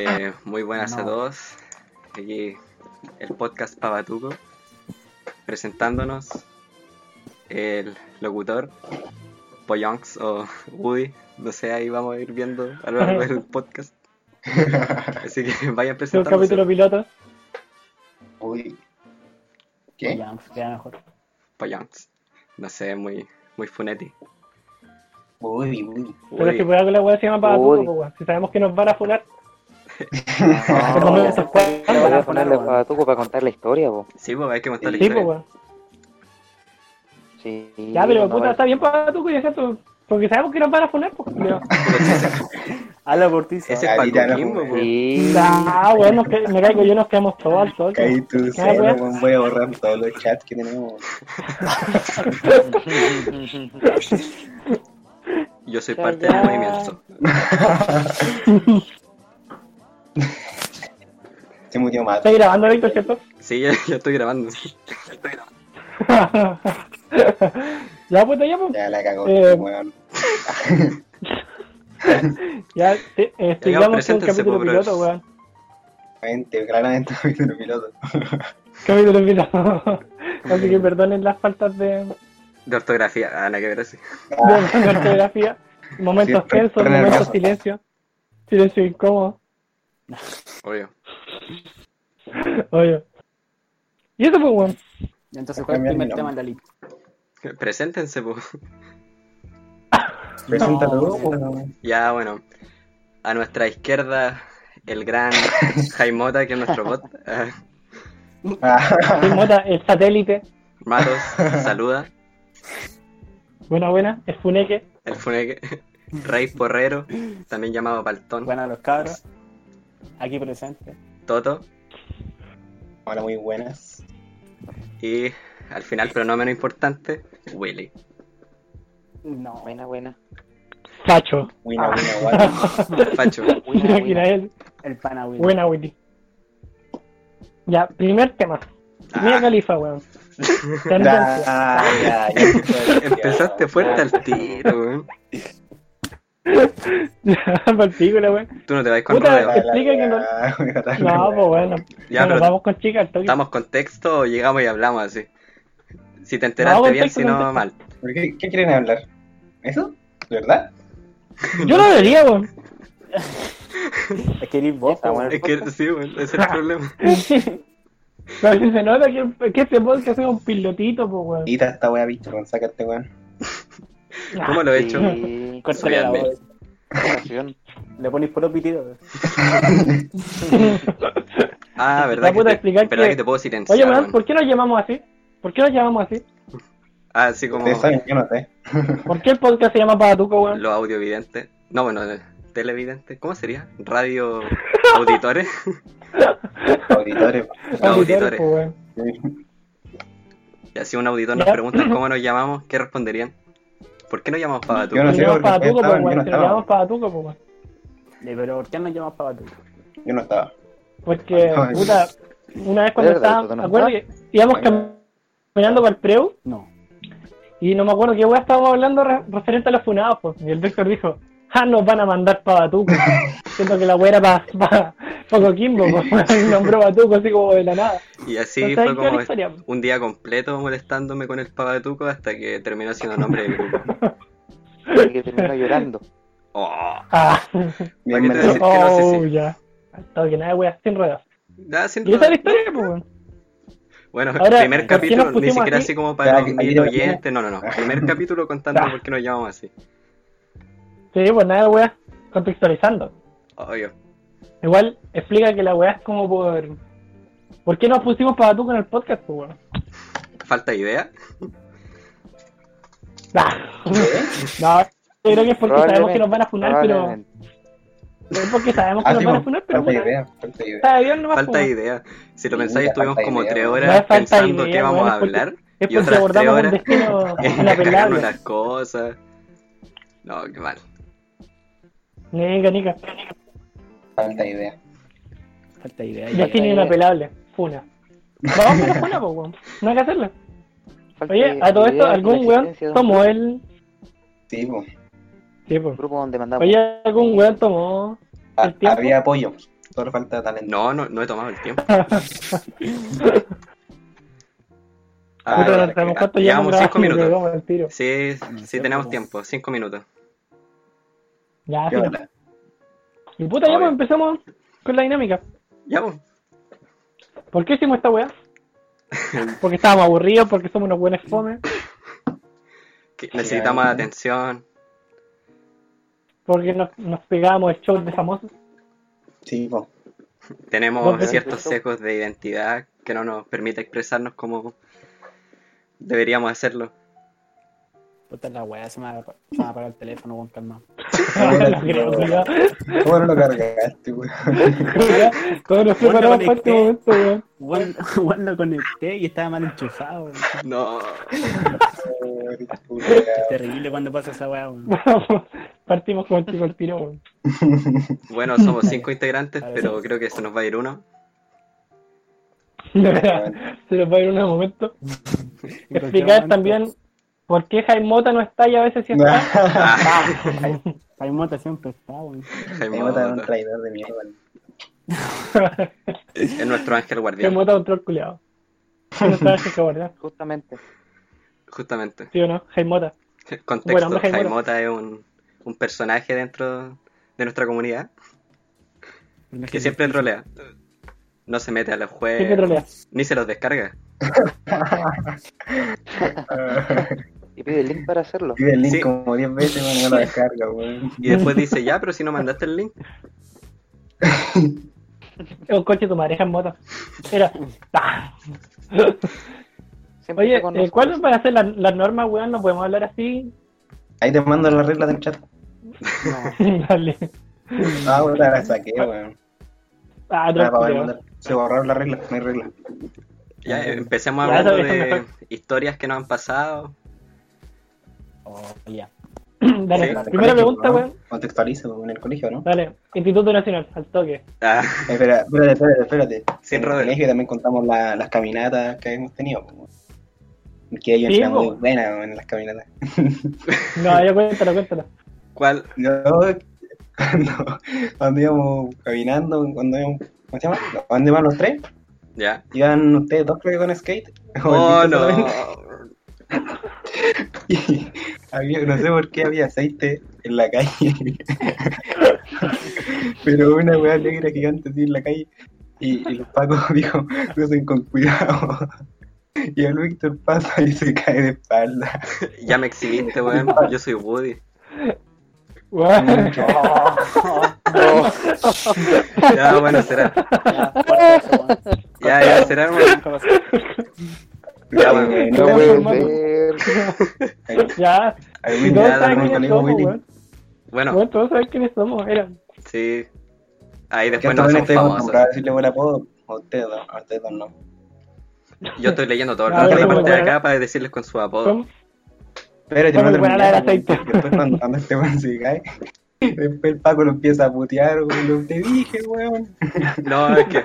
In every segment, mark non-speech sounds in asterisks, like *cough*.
Eh, muy buenas a todos. Aquí el podcast Pavatuco. Presentándonos el locutor Poyonks o Woody. No sé, ahí vamos a ir viendo a lo largo del podcast. *laughs* Así que *laughs* vayan Es un capítulo piloto. Uy. ¿Qué? Pues, queda mejor. Poyonks. No sé, muy, muy funeti. Uy, uy. Pero si por algo la weá se llama Pavatuco. Si sabemos que nos van a funar. No, van a a poner, ponerle weón. para Tuco para contar la historia, po. Sí, pues hay que contar la Sí, historia. Sí. Ya, pero no puta, está bien Pavatuco y es cierto. Porque sabemos que nos van a funar, pues. culiao. Habla por ti, Ese es para pues. Sí. Ah, nos ca- me caigo yo, nos quedamos todos al sol. Caí tú, weón, voy a borrar todos los chats que tenemos. Yo soy parte del movimiento. *laughs* *laughs* Se murió más. ¿Estás grabando, Víctor, cierto? Sí, ya, ya estoy grabando. *laughs* ya, puta, ya, pues. Ya la cagó, Eh, weón. *laughs* Ya, te- eh, sigamos con el capítulo po, piloto, weón. Claramente, claramente capítulo piloto. Capítulo piloto. Así que perdonen las faltas de, De ortografía. Ah, nada que ver así. de, ortografía. Momentos tensos, momentos silencio. Silencio incómodo. Obvio. Oye. Y eso fue, weón. Entonces, ¿cuál es el primer tema en la lista? Preséntense, pues. *laughs* Preséntalo, No. Ya, bueno. A nuestra izquierda, el gran *laughs* Jaimota, que es nuestro bot. *laughs* Ah, Ah, Soy Mota, el satélite. Matos, saluda. Buena, buena. El funeque. El funeque. Rey Porrero, también llamado Paltón. Buenas los cabros. Aquí presente. Toto. Hola, muy buenas. Y al final, pero no menos importante, Willy. No. Buena, buena. Facho. *laughs* Buena, buena, guata. Facho. Buena, Mira buena. él. El pana, Willy. Buena, Willy. Ya, primer tema. Mira Ah, Califa, weón. *laughs* Tendencia. Ya, ya, ya. empezaste fuerte al tiro, weón. Partícula, weón. Tú no te vas con Puta, rodeo. explica que no- No, pues bueno. Ya, no, nos pero vamos con chicas al toque. ¿Damos contexto o llegamos y hablamos así? Si te enteraste No, bien, contexto, si no, mal. ¿Por qué, ¿Qué quieren hablar? ¿Eso? ¿De verdad? Yo no debería, weón. Es que eres vos, bueno. Es que sí, weón, ese es el problema. *laughs* Pero si se nota que, que este podcast es un pilotito, pues, weón. Quita esta wea, bicho, con sácate, weón. ¿Cómo lo he hecho? Sí. Córtale la voz. Le pones puro pitido. *laughs* Ah, ¿verdad, que puta, te, explicar ¿verdad que- que te puedo silenciar? Oye? ¿por qué nos llamamos así? ¿Por qué nos llamamos así? Ah, así como saben, yo no sé. ¿Por qué el podcast se llama Patuco, weón? los audiovidentes. No, bueno, eh, televidentes. ¿Cómo sería? Radio auditores. *laughs* Auditores. Los Auditores, auditores. pues. Y así un auditor nos pregunta *clears throat* cómo nos llamamos, ¿qué responderían? ¿Por qué nos llamamos Pavatuco? Yo no sé, llamamos pues, weón. no Si llamamos pues, weón. Pero ¿por qué nos llamas para tú? Yo no estaba. Porque, Ay. puta, una vez cuando ¿Es verdad, estábamos, no me acuerdo que íbamos caminando para el Preu No. y no me acuerdo qué weá estábamos hablando re- referente a los funados, pues. Y el Víctor dijo, ah, nos van a mandar para Batuco. *laughs* Siento que la weá era para pues. *laughs* Y nombró Batuco así como de la nada. Y así Entonces, fue como historia. un día completo molestándome con el Pavatuco hasta que terminó siendo nombre del *laughs* grupo. Que terminó llorando. Oh, Ah, Bien ¿Para qué te merecido. decís? que no sé oh, si- ya. Hasta que nada, weá, sin ruedas. nada, sin Y esa es la historia, pues. Bueno, Ahora, primer ¿por qué nos capítulo, ni siquiera así? así como para lo oyentes, no, no, no. Primer *laughs* capítulo contando Ah. por qué nos llamamos así. Sí, pues nada, weá, contextualizando. Obvio. Igual explica que la weá es como por. ¿Por qué nos pusimos para Batuco en el podcast, pues, weón? Falta de idea. Ah. No, yo creo que es porque sabemos que nos van a funar, pero. Es porque sabemos que Ah, nos sí, van a funar, pero. falta idea, falta idea. Falta de idea. Si lo pensáis, estuvimos como idea, tres. No horas pensando idea, qué vamos a es porque- hablar. Es Y porque otras tres abordamos un horas destino *laughs* en unas cosas. No, qué mal. Nica, nica. Falta idea. Falta idea. Destino idea. inapelable. Funa. Vamos a la funa, pues, weón. No hay que hacerlo. Falta Oye, a todo esto, idea y algún weón tomó el. Sí, pues. Sí, pues. grupo donde mandamos. Oye, algún weón tomó Ah, el tiempo. Había apoyo. Solo falta talento. No, no, no he tomado el tiempo. *laughs* Ah, ya, ya. Llevamos llevamos cinco minutos. Sí, sí tenemos po. tiempo, cinco minutos. Ya. Y puta, ya pues empezamos con la dinámica. Ya, pues. ¿Por qué hicimos esta weá? *laughs* Porque estábamos aburridos, porque somos unos buenos fome, que necesitamos Sí, atención. porque nos, nos pegábamos el show de famosos. Sí, po. Tenemos ciertos sesgos de identidad que no nos permite expresarnos como deberíamos hacerlo. Puta la weá, se me va a, apagar el teléfono, weón, calma. Creo. ¿Cómo no lo cargaste, weón? Todos nos preparamos para este conecté. momento, weón. Weón, *laughs* lo conecté y estaba mal enchufado, weón. No. Es terrible cuando pasa esa weá, weón. Partimos con el tiro al tiro, weón. Bueno, *laughs* somos cinco integrantes, pero creo que se nos va a ir uno. De *laughs* verdad, se nos va a ir un momento. En cualquier Explicar momento. también por qué Jaime Mota no está y a veces sí está. *laughs* Ah, Hay mota siempre está, Me mata un traidor de mierda. Es nuestro ángel Jaime guardián, Mota control culiado. No sabes qué guardar, Justamente. justamente. ¿sí o no? Jaime Mota. Contexto, Bueno, hombre, Jaime Jaime Mota. Mota es un, un personaje dentro de nuestra comunidad que siempre trolea. No se mete a los juegos, ni se los descarga. *laughs* Y pide el link para hacerlo. Pide el link Sí. como 10 veces, no lo descarga, weón. *laughs* Y después dice, ya, pero si no mandaste el link. Es *laughs* un coche tu madre, Jaime Mota. Era. Ah. Oye, eh. ¿cuáles van a ser las, las normas, weón? No podemos hablar así. Ahí te mando las reglas del chat. *laughs* Dale. Ah, weón, la saqué, weón. Ah, Ah. Se borraron las reglas, no hay reglas. Ya, empecemos hablando de historias que nos han pasado. Oh, ya. *clears throat* Dale, Sí. primera pregunta, weón. Contextualizo weón, en el colegio, ¿no? Dale, Instituto Nacional, al toque. Ah, Eh, Espera, espérate, espérate, espérate. Sin en el colegio también contamos la- las caminatas que hemos tenido. Que ellos Sí, muy weón, en las caminatas. *laughs* No, ya cuéntalo, cuéntalo. ¿Cuál? Yo, *laughs* cuando, cuando íbamos caminando, cuando íbamos, ¿cómo se llama? Cuando iban los tres, Ya. iban ustedes dos creo que con skate. *laughs* Oh, no. *laughs* Y había, no sé por qué había aceite en la calle. *laughs* Pero una weá negra gigante así en la calle. Y, y el Paco *laughs* dijo, crucen con cuidado. Y el Víctor pasa y se cae de espalda. Ya me exhibiste, weón. Yo soy Woody. Ya, bueno, será. Ya, ya, será, weón. Ya, bueno. Eh, No puede ser. Ya, dame un quiénes colegio somos, Willy. Bueno, Weón, todos saben quiénes somos, era. sí. Ahí después no son estoy famosos. acostumbrado a decirle buen apodo. A ustedes dos, a ustedes no. Yo estoy leyendo todo el Ah, rato la bueno, parte de bueno. acá para decirles con su apodo. Son- Pero te Fue muy mando buena la del aceite. Después cuando, cuando este weón se cae, después el Paco lo empieza a putear, weón. Lo te dije, weón. *laughs* No, es que,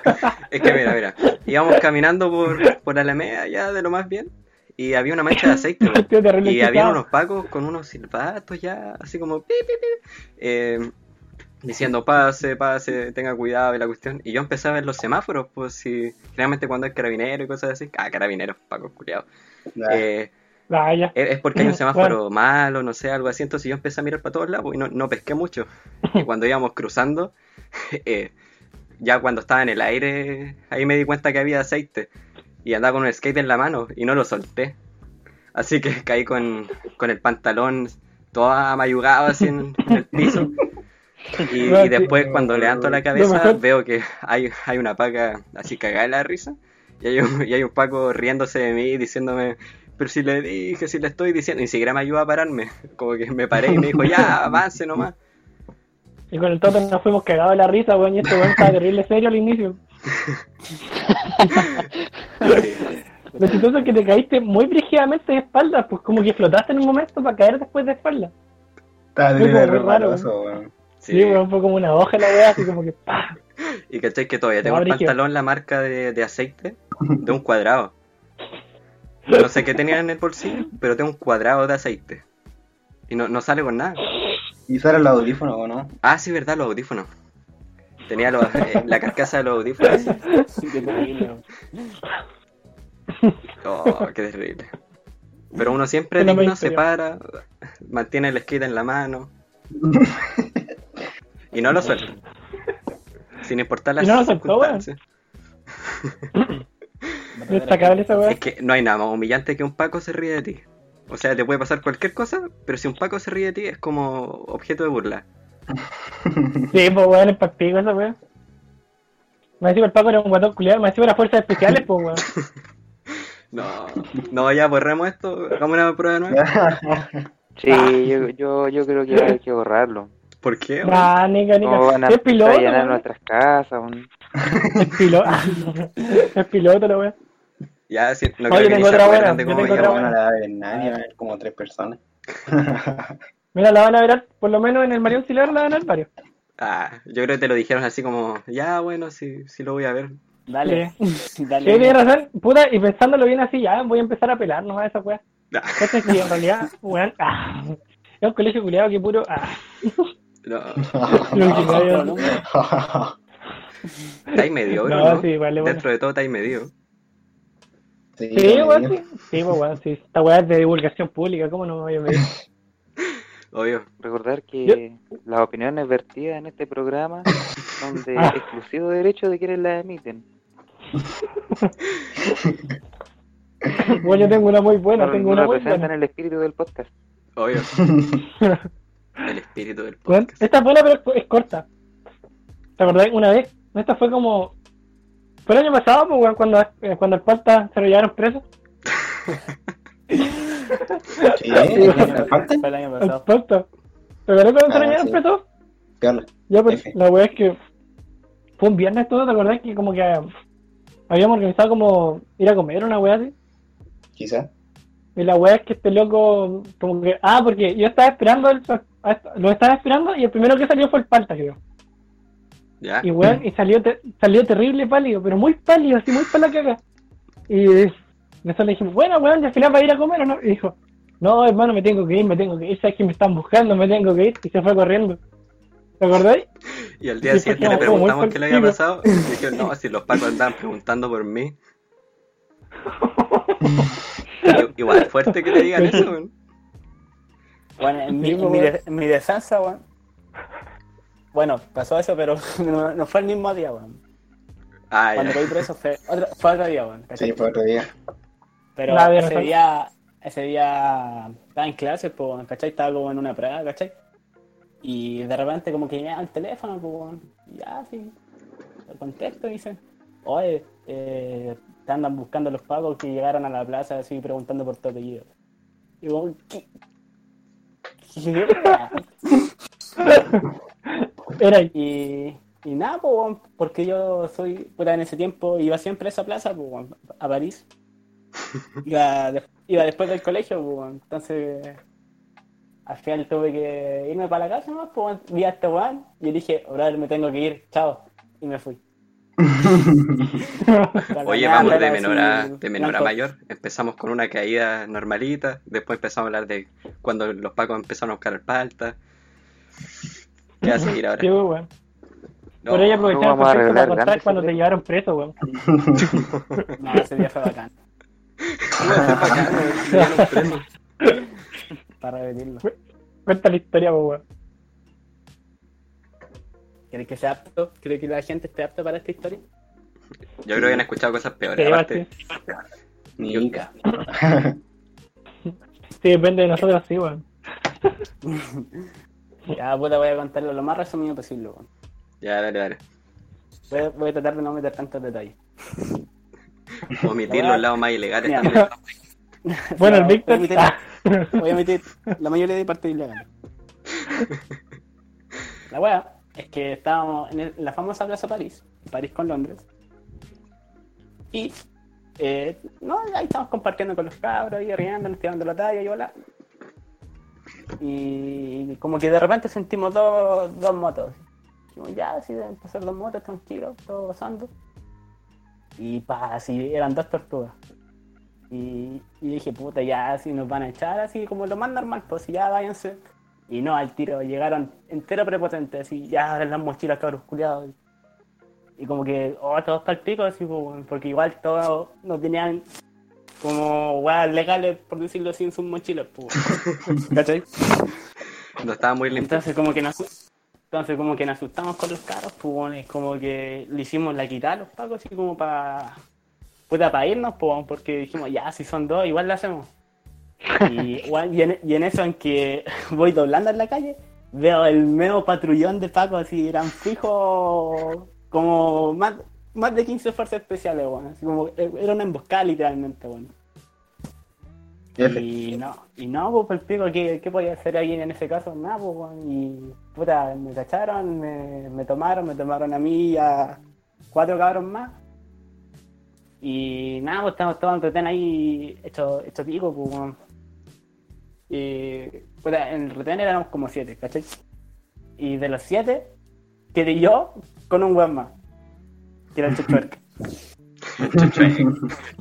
es que mira, mira. Íbamos caminando por, por Alameda ya de lo más bien. Y había una mancha de aceite, *laughs* weón. Y había unos pacos con unos silbatos ya, así como pi, pi, pi, eh, diciendo pase, pase, tenga cuidado y la cuestión. Y yo empecé a ver los semáforos, pues si generalmente cuando hay carabinero y cosas así, ah, carabineros, pacos, culiados. Eh, Es porque hay un *laughs* Bueno. semáforo malo, no sé, algo así. Entonces yo empecé a mirar para todos lados y no, no pesqué mucho. Y *laughs* cuando íbamos cruzando, *laughs* eh, ya cuando estaba en el aire, ahí me di cuenta que había aceite. Y andaba con un skate en la mano y no lo solté. Así que caí con, con el pantalón todo amayugado así en, en el piso. Y, y después cuando levanto la cabeza veo que hay, hay una paca así cagada de la risa. Y hay, un, y hay un Paco riéndose de mí diciéndome, pero si le dije, si le estoy diciendo, ni siquiera me ayuda a pararme. Como que me paré y me dijo, ya, avance nomás. Y con el Toto nos fuimos cagados de la risa, weón, y este weón estaba terrible serio al inicio. *laughs* Lo chistoso es que te caíste muy brígidamente de espalda, pues como que flotaste en un momento para caer después de espalda. Estaba de muy raro, weón. Sí, Sí. weón, fue como una hoja la weá, así como que ¡pah! Y cachai que todavía tengo No, el pantalón, la marca de, de aceite, de un cuadrado. No sé qué tenía en el bolsillo, pero tengo un cuadrado de aceite. Y no, no sale con nada. ¿Y usar el audífono o no? Ah, sí, verdad, los audífonos. Tenía los- eh, la carcasa de los audífonos. *laughs* Qué terrible. Oh, qué terrible. Pero uno siempre digno más se para, mantiene el skate en la mano *laughs* y no lo suelta. Sin importar las Y no lo soltó, weón. circunstancias. *clears throat* Destacable esa weá. Es que no hay nada más humillante que un Paco se ríe de ti. O sea, te puede pasar cualquier cosa, pero si un Paco se ríe de ti es como objeto de burla. *laughs* Sí, pues weón, es partido esa weá. Me decía el Paco era un guatón culiado, me decía las fuerzas especiales, pues weón. *laughs* No, no, ya borremos esto, hagamos una prueba nueva. *laughs* Sí, yo, yo, yo creo que hay que borrarlo. ¿Por qué? Ah. No van a Es piloto, a llenar weón. nuestras casas. un- Es piloto. es piloto la weá. Ya, si, no Oye, creo que tengo ni se otra acuerdan buena, yo tengo otra no la a ver nadie, va a ver como tres personas. *laughs* Mira, la van a ver, por lo menos en el Mario Auxiliar la van a ver varios. Ah, yo creo que te lo dijeron así como, ya, bueno, sí, sí lo voy a ver. Dale, Sí, *laughs* dale. tienes razón. Puta, y pensándolo bien así, ya voy a empezar a pelar nomás esa weá. Ah, Este es que en realidad, weón, ah, es un colegio culiado que puro, ah, No, *laughs* lo caiga. No, no, está ahí medio, bro, No, ¿no? sí, vale, bueno. Dentro de todo está ahí medio. Sí, weón, sí. Sí, pues weón, sí. Esta weá es de divulgación pública, ¿cómo no me voy a medir? *laughs* Obvio. Recordar que las opiniones vertidas en este programa son de *laughs* Ah. exclusivo derecho de quienes las emiten. *laughs* Bueno, yo tengo una muy buena, no tengo no una muy representan buena. el espíritu del podcast. Obvio. El espíritu del podcast. esta es buena, pero es corta. ¿Te acordás? Una vez, esta fue como. Fue el año pasado, pues, weón, cuando, eh, cuando el Palta se lo llevaron preso. Sí, ¿me falta? Fue el año El pasado. Palta. ¿Te acuerdas cuando se lo Ah, llevaron sí. preso? Ya, pues, F. la weá es que fue un viernes todo, ¿te acordás? Que como que ah, habíamos organizado como ir a comer una weá así. Quizá. Y la weá es que este loco, como que, ah, porque yo estaba esperando, el, lo estaba esperando y el primero que salió fue el Palta, creo. Ya. Y weón, y salió, te- salió terrible pálido, pero muy pálido, así muy para la caga. Y después le dijimos, bueno, weón, ya al final va a ir a comer o no. Y dijo, no, hermano, me tengo que ir, me tengo que ir, sabes que me están buscando, me tengo que ir. Y se fue corriendo. ¿Te acordáis? Y al día siguiente le preguntamos qué le había pasado. Y dijeron, no, si los pacos andaban preguntando por mí. *laughs* Igual fuerte que te digan eso, weón. Bueno, en mi, en mi, de- en mi defensa, weón. Bueno, pasó eso, pero *laughs* no, no fue el mismo día, weón. Ah, Cuando caí preso fue otro, fue otro día, weón. ¿cachai? Sí, fue otro día. Pero ese día, ese día estaba en clases, pues, weón, ¿cachai? Estaba como en una prueba, ¿cachai? Y de repente como que me llama el teléfono, pues, weón. Y ya, sí. Le contesto y dice, oye, eh, te andan buscando los pagos que llegaron a la plaza así preguntando por tu apellido. Y weón, ¿qué? *laughs* ¿Qué? Era. Y, y nada, pues, porque yo soy, puta, en ese tiempo iba siempre a esa plaza, pues, a París. *laughs* Iba, de- iba después del colegio, pues, entonces al final tuve que irme para la casa, ¿no? Pues, vi a este weón y dije, brother, me tengo que ir, chao, y me fui. *laughs* Oye, vamos de menor a, de menor a mayor. Empezamos con una caída normalita. Después empezamos a hablar de cuando los pacos empezaron a buscar el palta. ¿Qué va a seguir ahora? Sí, weón. No, Por ella aprovecharon perfecto para contar cuando te llevaron preso, weón. *laughs* No, ese día fue bacán, *laughs* para repetirlo. Cuenta la historia, weón. ¿Quieres que sea apto? ¿Crees que la gente esté apta para esta historia? Yo creo que han escuchado cosas peores. Aparte, Nica. Sí, depende de nosotros, sí, weón. *laughs* Ya, puta, voy a contarlo lo más resumido posible, ya, dale, dale. Voy a, voy a tratar de no meter tantos detalles. *laughs* Omitir los lados más ilegales Mira. también. *laughs* Bueno, el Víctor. voy a ah, meter- *laughs* Voy a meter la mayoría de partes ilegales. La wea es que estábamos en, el- en la famosa Plaza París, París con Londres. Y eh, no, ahí estamos compartiendo con los cabros, ahí riendo, tirando la talla y hola. Y como que de repente sentimos dos, dos motos. Dijimos, ya, sí, deben pasar dos motos, tranquilos, todo pasando. Y pa, así, eran dos tortugas. Y, y dije, puta, ya así nos van a echar, así como lo más normal, pues ya váyanse. Y no, al tiro, llegaron entero prepotentes, así, ya las mochilas, cabros culiados. Y como que, oh, todos para pico, así, pues, porque igual todos no tenían como weas legales, por decirlo así, en sus mochilas, pues. *laughs* ¿Cachai? No estaba muy limpio. Entonces como que nos entonces como que nos asustamos con los carros, pues es como que le hicimos la quitada a los pacos así como para puta para irnos, pues porque dijimos ya si son dos igual lo hacemos. Y, *laughs* y, en, y en eso en que voy doblando en la calle, veo el medio patrullón de pacos así, eran fijos como más, más de 15 fuerzas especiales, bueno, así como era una emboscada literalmente, bueno. Y no, y no, pues el pico, ¿qué, ¿qué podía hacer ahí en ese caso? Nada, pues, weón. y puta, me cacharon, me, me tomaron, me tomaron a mí y a cuatro cabros más. Y nada, pues estamos todos en ahí hecho, hecho pico, pues, weón. Y puta, en el retén éramos como siete, ¿cachai? Y de los siete, quedé yo con un weón más, era el. *laughs*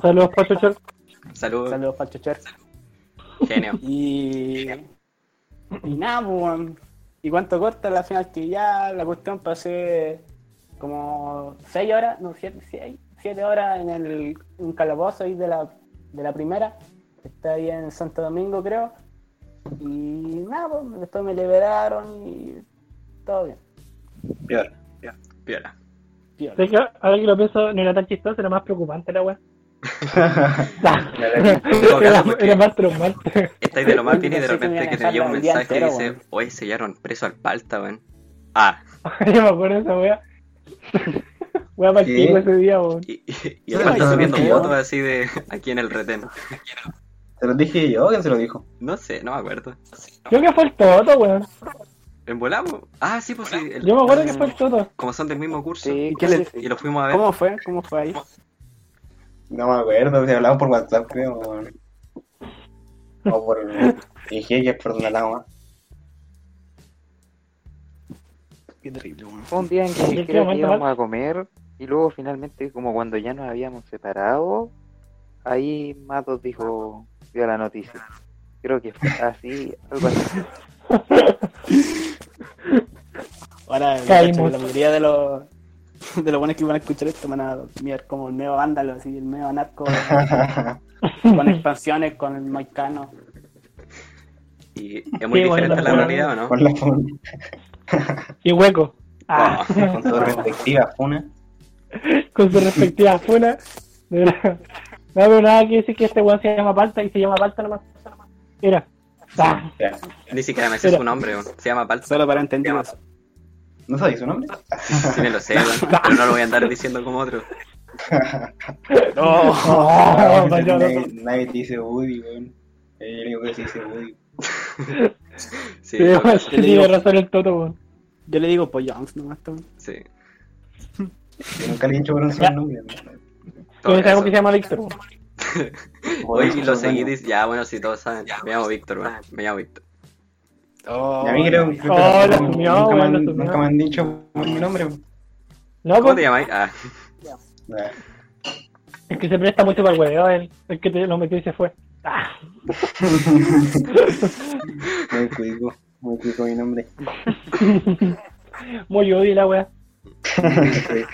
Saludos, Pacho Chor. Saludos, Saludos para genio. *laughs* Y, y nada, pues, y cuánto corta la final que ya la cuestión pasé como 6 horas, no, 7 horas en el un calabozo ahí de la, de la primera, que está ahí en Santo Domingo creo. Y nada, pues, después me liberaron y todo bien. Peor. Piola. Piola. Que ahora que lo pienso, no era tan chistoso, era más preocupante la weá. *laughs* era, más traumante. Estáis de lo más bien y de repente que te llega un mensaje que dice, hoy sellaron preso al palta, weón. Ah, *laughs* Yo me acuerdo de esa weá. Weá para ese día, weón. y, y, y el palta subiendo fotos así de aquí en el retén. Se lo dije yo, ¿quién se lo dijo? No sé, no me acuerdo. Creo que fue el Toto, weón. ¿En volamos? Ah, sí, pues sí. el- Yo me acuerdo que fue el Toto. Como son del mismo curso. Sí, ¿Y le- que sí. Y lo fuimos a ver. ¿Cómo fue? ¿Cómo fue ahí? No me acuerdo, se hablaba por WhatsApp, creo. O o por. Dije que es por donde hablamos. Qué terrible, weón. Fue un día en ¿En que creo que íbamos a comer y luego finalmente como cuando ya nos habíamos separado, ahí Matos dijo, dio la noticia. Creo que fue así, algo así. *laughs* Ahora, *laughs* Caímos. la mayoría de los de los buenos que van a escuchar esto van a mirar como el medio vándalo, así, el medio anarco *laughs* con expansiones, con el maicano. Y es muy Sí, diferente a la realidad, ¿o no? Con la funa. *laughs* Y hueco. Ah, Con su respectiva funa. con su respectiva funa. De verdad. No veo nada que decir que este weón se llama Palta y se llama Palta nomás. Mira. Ah. Ni siquiera me sé Pero- su nombre, weón. Se llama Palta. Solo para entendidos. ¿No sabéis su nombre? Sí me lo sé, weón. *laughs* Pero no lo voy a andar diciendo como otro. *laughs* No. nadie, loco. nadie te dice Woody, weón. Es el único que se dice Woody. *laughs* Sí, Sí, todo weón, caso, sí, tiene razón el Toto, weón. Yo le digo Pollongs nomás. también. sí. Yo nunca le he dicho por un solo nombre. todo Todos sabemos que se llama Víctor, weón. *laughs* Oye, y lo seguí Ya, bueno, si todos saben. Me llamo Víctor, weón. Me llamo Víctor. Y a mí creo, creo que Oh, lo nunca, asumió, nunca me han, lo asumió. nunca me han dicho mi nombre. No, ¿Cómo pues, te llamáis? Ah, *laughs* que se presta mucho para el weón, el, el que te lo metió y se fue. Ah, *laughs* Muy cuico, muy cuico mi nombre. muy odio la weá. Sí,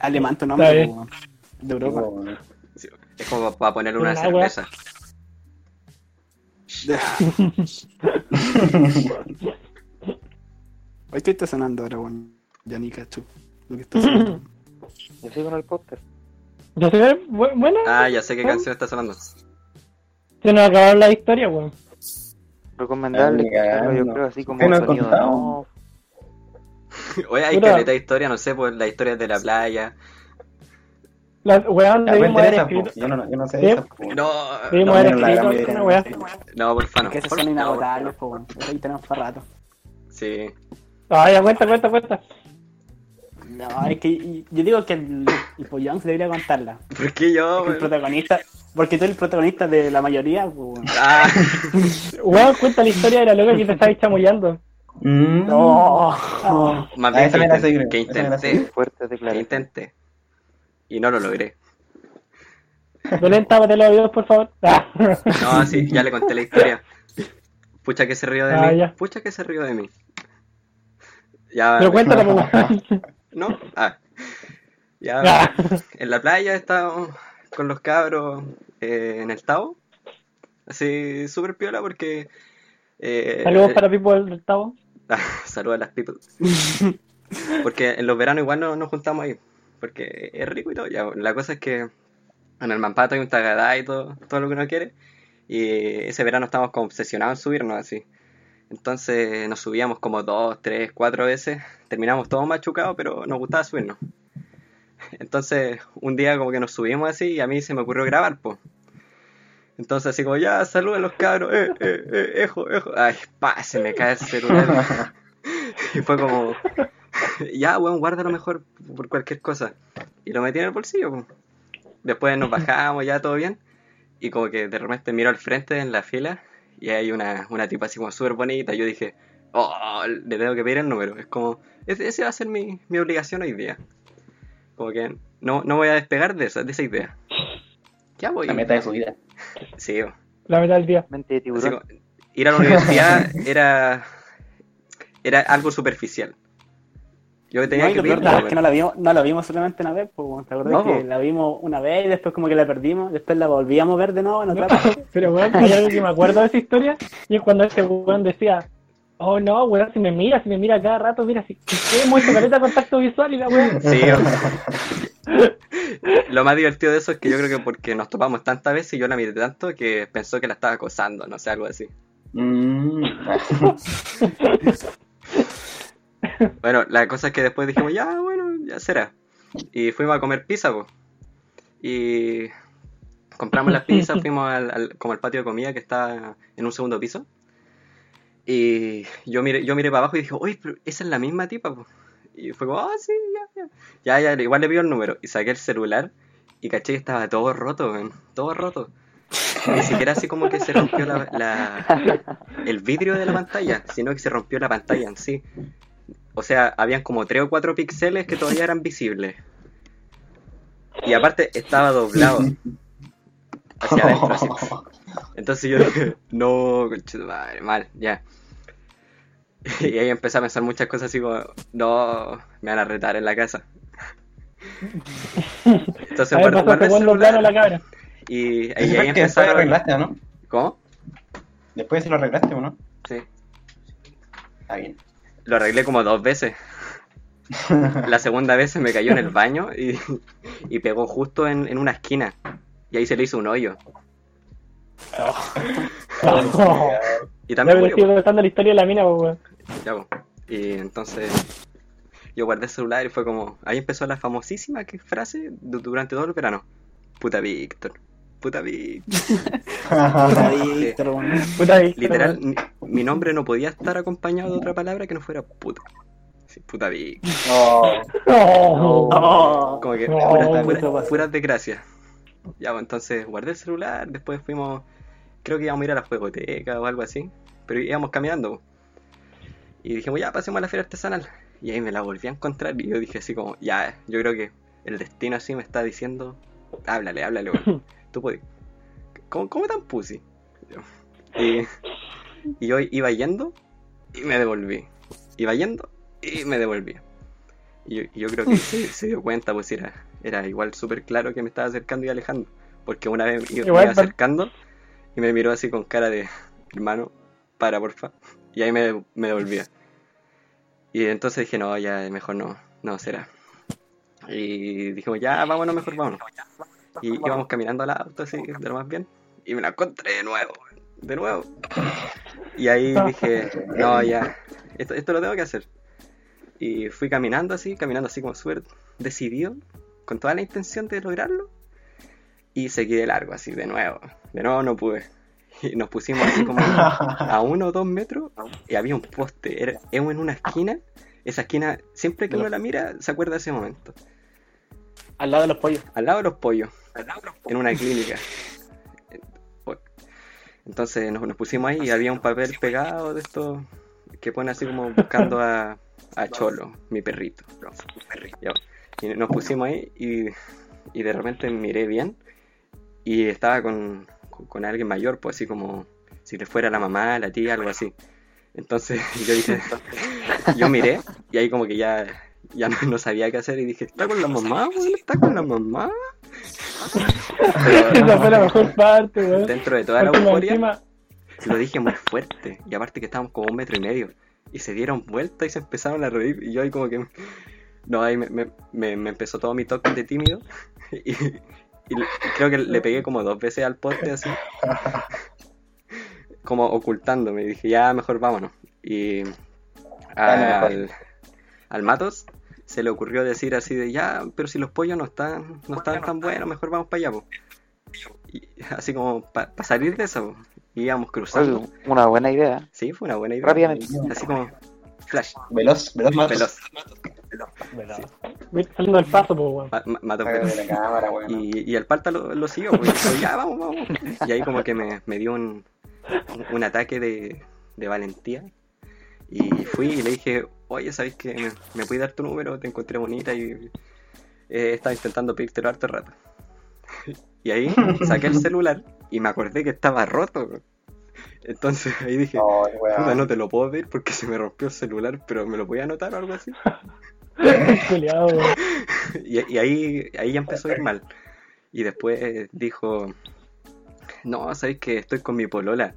Alemán tu nombre, de Europa. Es como para poner una cerveza. *laughs* Hoy qué está sonando ahora, weón. Ya ni cacho. Lo que está sonando. Yo sigo en el podcast. Yo sé, bu- bueno, Ah, ya sé qué canción está sonando. se nos acabaron la historia, weón. Recomendable Ay, yo creo, así como ¿Qué nos sonido no. Oye, hay Puta. caleta de historia, no sé, pues la historia de la playa. La weón Ya, debimos haber escrito. Yo no, yo no sé Sí. esa, po. No, Debimos no, haber no, escrito alguna weá. no, porfa, no. que esos Por- son no, inagotables, po, weón. Ahí tenemos para rato. Sí. Ah, ya cuenta, cuenta, cuenta. No, es que yo digo que el, el Pollongs debería contarla. ¿Por qué yo, Porque el protagonista, porque tú eres el protagonista de la mayoría, pues, weón. Ah, *laughs* Weón, cuenta la historia de la loca que te estaba chamullando. Mm. No, más Ah, bien que, inten- que intenté, Fuertes que intenté. Y no lo logré. Belén, tápate los oídos, por favor. Ah. *laughs* No, sí, ya le conté la historia. Pucha que se rió de Ah, mí. ya. Pucha que se rió de mí. Ya. Pero cuéntalo, weón. *laughs* ¿No? Ah. Ya Ah, en la playa estábamos con los cabros eh, en el Tao. Así súper piola porque... eh, Saludos para Pipo del Tavo. *laughs* Saludos a las people. Porque en los veranos igual no nos juntamos ahí. Porque es rico y todo. Ya, la cosa es que en el Mampato hay un tagadá y todo, todo lo que uno quiere. Y ese verano estábamos como obsesionados en subirnos así. Entonces nos subíamos como dos, tres, cuatro veces. Terminamos todos machucados, pero nos gustaba subirnos. Entonces un día como que nos subimos así y a mí se me ocurrió grabar, pues. Entonces así como, ya, saluden los cabros, eh, eh, eh, ejo, ejo. Ay, pa, se me cae el celular. *laughs* y fue como, *laughs* ya, weón, guárdalo mejor por cualquier cosa. Y lo metí en el bolsillo. Después nos bajamos, ya todo bien. Y como que de repente miro al frente en la fila y hay una, una tipa así como súper bonita. Yo dije, oh, le tengo que pedir el número. Es como, ese, ese va a ser mi, mi obligación hoy día. Como que no, no voy a despegar de esa, de esa idea. Ya voy. La meta de su vida. Sí. La mitad del día. Mente de Así tiburón. como, ir a la universidad era, era algo superficial. Yo tenía No, que lo peor pedir, es pero que no la vimos, no la vimos solamente una vez, pues. ¿te acordás No, que po. la vimos una vez y después como que la perdimos, después la volvíamos a ver de nuevo en otra parte? *laughs* Pero weón, hay algo que me acuerdo de esa historia y es cuando este weón decía, oh no, weón, si me mira, si me mira cada rato, mira, si que muestra caleta de contacto visual y la weón. Sí, *laughs* *laughs* lo más divertido de eso es que yo creo que porque nos topamos tantas veces y yo la miré tanto que pensó que la estaba acosando, no sé, algo así. Mm. Bueno, la cosa es que después dijimos, ya, bueno, ya será. Y fuimos a comer pizza, pues. Y compramos las pizzas, *laughs* fuimos al, al- como al patio de comida que está en un segundo piso. Y yo miré, yo miré para abajo y dije, oye, pero esa es la misma tipa, pues. Y fue como, ah, sí, ya, ya. Ya, ya, igual le pido el número. Y saqué el celular y caché que estaba todo roto, todo roto. Ni siquiera así como que se rompió la, la- el vidrio de la pantalla, sino que se rompió la pantalla en sí. O sea, habían como 3 o 4 píxeles que todavía eran visibles. Y aparte estaba doblado hacia adentro. así. Entonces yo dije, no, conchetumare, mal, ya. *laughs* Y ahí empecé a pensar muchas cosas así como, no, me van a retar en la casa. Entonces guardé, guardé el plano la celular cabra. y ahí, ahí después lo empezaron... arreglaste, ¿o no? ¿Cómo? Después se lo arreglaste, ¿o no? Sí. Está bien. Lo arreglé como dos veces. *laughs* La segunda vez se me cayó en el baño y, y pegó justo en, en una esquina. Y ahí se le hizo un hoyo. Oh, *laughs* Y también me murió, estoy contando la historia de la mina, pues, weón. Ya, po. Y entonces yo guardé el celular y fue como. Ahí empezó la famosísima frase du- durante todo el verano: Puta Víctor, puta Víctor. Puta Víctor. *laughs* Puta Víctor, Literal, mi, mi nombre no podía estar acompañado de otra palabra que no fuera puta. Sí, puta Víctor. Oh, Oh. Oh. Como que puras, mucho puras- desgracias. Ya, pues entonces guardé el celular, después fuimos, creo que íbamos a ir a la juegoteca o algo así, pero íbamos caminando. Y dijimos, ya, pasemos a la feria artesanal. Y ahí me la volví a encontrar y yo dije así como, ya, yo creo que el destino así me está diciendo, háblale, háblale, weón. *laughs* Tú puedes. ¿Cómo, cómo tan pussy? Y, y yo iba yendo y me devolví. Iba yendo y me devolví. Y yo, creo que *laughs* se, se dio cuenta, pues era, era igual súper claro que me estaba acercando y alejando. Porque una vez me iba acercando y me miró así con cara de, hermano, para porfa. Y ahí me, me devolvía. Y entonces dije, no, ya mejor no, no será. Y dijimos, ya, vámonos, mejor vámonos. Y íbamos caminando al auto así, de lo más bien. Y me la encontré de nuevo, de nuevo. Y ahí *laughs* dije, no, ya, esto, esto lo tengo que hacer. Y fui caminando así, caminando así como súper decidido, con toda la intención de lograrlo. Y seguí de largo, así, de nuevo. De nuevo no pude. Y nos pusimos así como *laughs* a uno o dos metros y había un poste. Era, en una esquina. Esa esquina, siempre que uno la mira, se acuerda de ese momento. Al lado de los pollos. Al lado de los pollos, en una clínica. Entonces nos, pusimos ahí y había un papel pegado de esto que pone así como buscando a, a Cholo, mi perrito. Y nos pusimos ahí y, y de repente miré bien y estaba con, con, con alguien mayor, pues así como si le fuera la mamá, la tía, algo así. Entonces *laughs* yo dije, yo miré y ahí como que ya, ya no, no sabía qué hacer y dije, está con la mamá, weón, está con la mamá. Esa fue la mejor parte. Dentro de toda la Porque euforia, encima- lo dije muy fuerte. Y aparte que estábamos como un metro y medio. Y se dieron vuelta y se empezaron a reír. Y yo ahí como que... No, ahí me, me, me- me empezó todo mi toque de tímido. *laughs* Y, y creo que le pegué como dos veces al poste así. Como ocultándome. Y dije, ya, mejor vámonos. Y al, al Matos se le ocurrió decir así de, ya, pero si los pollos no están, no están tan buenos, mejor vamos para allá, po". Y así como para salir de eso. Y íbamos cruzando. Oye, una buena idea. Sí, fue una buena idea. Rápidamente. Así como flash. Veloz, veloz, Matos. Veloz. Viste saliendo del paso, pues, weón. Ma- ma- Matos Sácate veloz. de la cámara, weón. Y, y el palta lo, lo siguió, pues, dijo, ya, vamos, vamos. Y ahí como que me, me dio un, un, un ataque de, de valentía. Y fui y le dije, oye, ¿sabes qué? Me, me puedes dar tu número, te encontré bonita y eh, estaba intentando pedírtelo harto rato. *laughs* Y ahí saqué el celular y me acordé que estaba roto. Entonces ahí dije, Ay, puta, no te lo puedo pedir porque se me rompió el celular, pero me lo voy a anotar o algo así. *laughs* *laughs* Y, y ahí, ahí ya empezó a ir mal. Y después dijo, no, sabes que estoy con mi polola.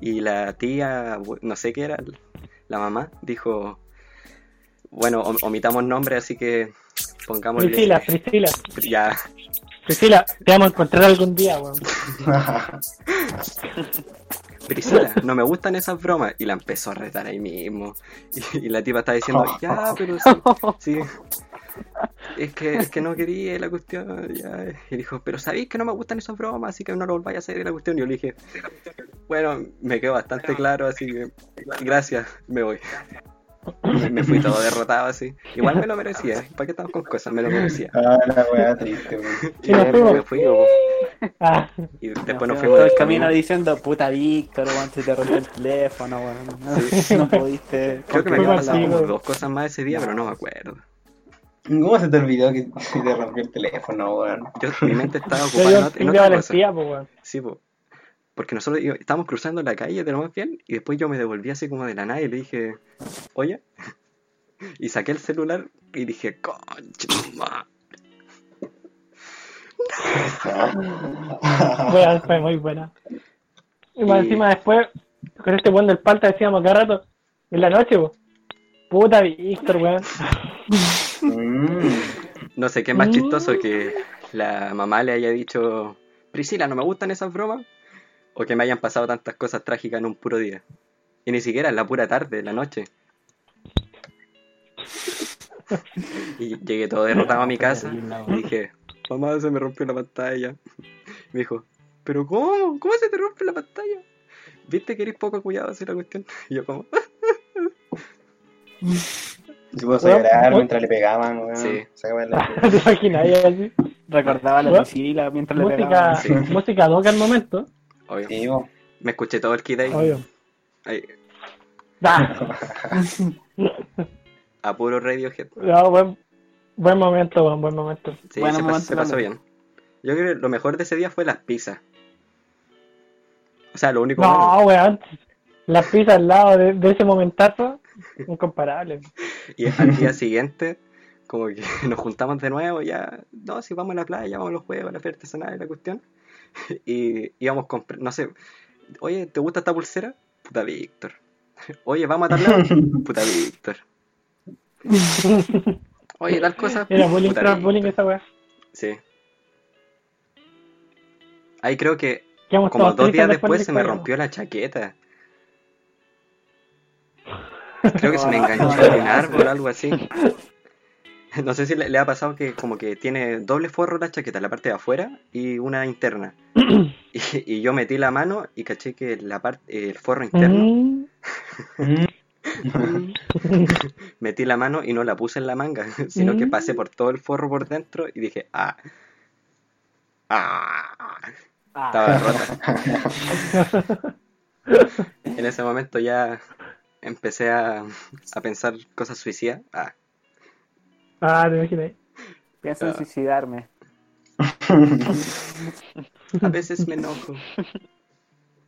Y la tía, no sé qué era, la mamá, dijo, bueno, om- omitamos nombre, así que pongámosle... Priscila, Priscila. Ya, Priscila, te vamos a encontrar algún día, weón. *laughs* Priscila, no me gustan esas bromas. Y la empezó a retar ahí mismo. Y, y la tipa estaba diciendo, ya, pero sí, sí. Es que, es que no quería la cuestión. ya". Y dijo, pero sabéis que no me gustan esas bromas, así que no lo volváis a hacer la cuestión. Y yo le dije, bueno, me quedó bastante claro, así que gracias, me voy. Me fui todo derrotado así. Igual me lo merecía, ¿para qué estamos con cosas? Me lo merecía. Ah, la weá triste, weón. Sí, me fui, po. Ah, y después Nos nos fuimos todo el camino diciendo, puta Víctor, weón, se te rompió el teléfono, weón. Sí. *laughs* No pudiste. Creo que me pasado como dos cosas más ese día, pero no me acuerdo. ¿Cómo se te olvidó que se te rompió el teléfono, weón? Yo, mi mente estaba yo ocupada un ot- en otra cosa. valentía, pues, weón. Sí, po. Porque nosotros estábamos cruzando la calle de lo más bien y después yo me devolví así como de la nada y le dije, oye, *laughs* y saqué el celular y dije, concha, tu madre". Weón, fue muy buena. Y más Y- encima después, con este weón del palta decíamos cada rato, en la noche. Puta Víctor, weón. *laughs* No sé qué es más chistoso que la mamá le haya dicho, Priscila, no me gustan esas bromas, o que me hayan pasado tantas cosas trágicas en un puro día. Y ni siquiera en la pura tarde, en la noche. Y llegué todo derrotado a mi casa y dije, mamá, se me rompió la pantalla. Me dijo, ¿pero cómo? ¿Cómo se te rompe la pantalla? ¿Viste que eres poco cuidado así la cuestión? Y yo como, Se puso a llorar mientras le pegaban, weón. Sí. La- *laughs* ¿Te imaginas así? Recordaba la Priscila mientras le Música, pegaban. Sí. música doca al momento, obvio. Sí, weón. Me escuché todo el kit ahí, obvio. ahí, Ah, *laughs* a puro Radiohead. no, buen, buen momento, weón, buen momento. Sí, Bueno, se, pas- momento se pasó bien. Yo creo que lo mejor de ese día fue las pizzas. O sea, lo único No, bueno. weón. La pizza al lado de, de ese momentazo, incomparable. Y al día siguiente, como que *laughs* nos juntamos de nuevo, ya, no, si vamos a la playa, vamos a los juegos, a la feria artesanal y la cuestión. *laughs* Y íbamos a comprar, no sé, oye, ¿te gusta esta pulsera? Puta Víctor. *laughs* Oye, vamos a lado? *laughs* Puta Víctor. Oye, tal cosa. Era bullying Puta tras bullying esa weá. Sí. Ahí creo que como dos días después de se me rompió la chaqueta. Creo que se me enganchó en un árbol o algo así. *laughs* No sé si le, le ha pasado que como que tiene doble forro la chaqueta, la parte de afuera y una interna. *clears throat* Y, y yo metí la mano y caché que la parte, el forro interno, Mm, Mm. *laughs* metí la mano y no la puse en la manga, *laughs* sino que Mm. pasé por todo el forro por dentro y dije, ah, ah, estaba rota. En ese momento ya empecé a, a pensar cosas suicidas. Ah, Ah, te imaginas. Pienso en Ah. suicidarme. *laughs* a veces me enojo.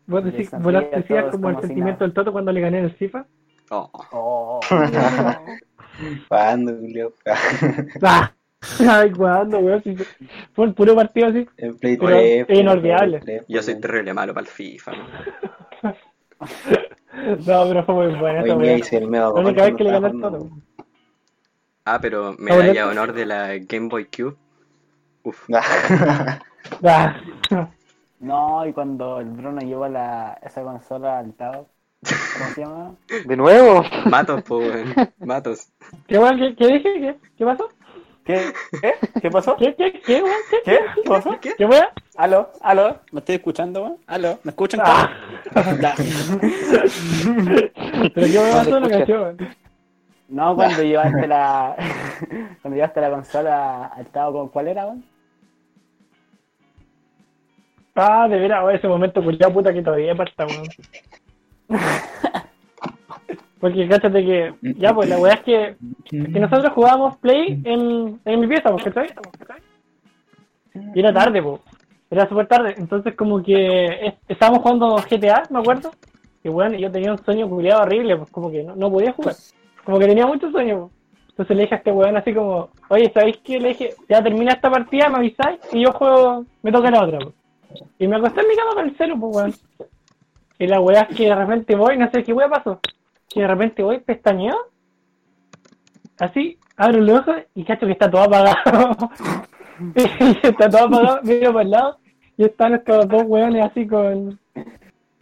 ¿Vos decís, Desafía vos decías todos como el sentimiento nada. del Toto cuando le gané en el FIFA? Oh, Oh, Jugando, Julio. *laughs* Ah, Ay, cuándo, weón. Fue el puro partido así. En Play Pero 3. es inolvidable. Play 3, Yo soy terrible malo para el FIFA. ¿no? *laughs* Pero fue muy buena Hoy weón. hice el medio La única vez que le gané estaba todo. Ah, pero medalla de honor de la Game Boy Cube. Uf. *laughs* Ah, No, y cuando el Bruno llevó la, esa consola al Tao, ¿cómo se llama? *laughs* ¿De nuevo? Matos, po, weón. Matos. ¿Qué weón? ¿Qué, qué dije? ¿Qué, ¿Qué pasó? ¿Qué? ¿Qué? ¿Qué pasó? ¿Qué, qué, qué, weón? ¿Qué? ¿Qué? ¿Qué pasó? ¿Qué? ¿Qué weón? ¿Aló? ¿Aló? ¿Me estoy escuchando, weón? ¿Aló? ¿Me escuchan? Ah. *laughs* ¿Pero qué weón pasó? caché, weón. No, cuando *laughs* llevaste la *laughs* cuando llevaste la consola al ¿con ¿cuál era, weón? Ah, de veras, ese momento culiado puta que todavía parta, weón. *laughs* Porque cáchate que, ya pues la weá es que, que nosotros jugábamos Play en, en mi pieza, pues, ¿cachai? Y era tarde, pues. Era súper tarde. Entonces como que es- estábamos jugando GTA, me acuerdo. Y bueno, yo tenía un sueño culiado horrible, pues como que no, no podía jugar. Como que tenía mucho sueño, pues. Entonces le dije a este weón así como, oye, ¿sabéis qué? Le dije, ya termina esta partida, me avisáis y yo juego, me toca la otra, pues. Y me acosté en mi cama con el celu, pues weón. Y la weá es que de repente voy, no sé qué weá pasó. Que de repente voy, pestañeo. Así, abro los ojos y cacho que está todo apagado. *laughs* y está todo apagado, miro para el lado y están estos dos weones así con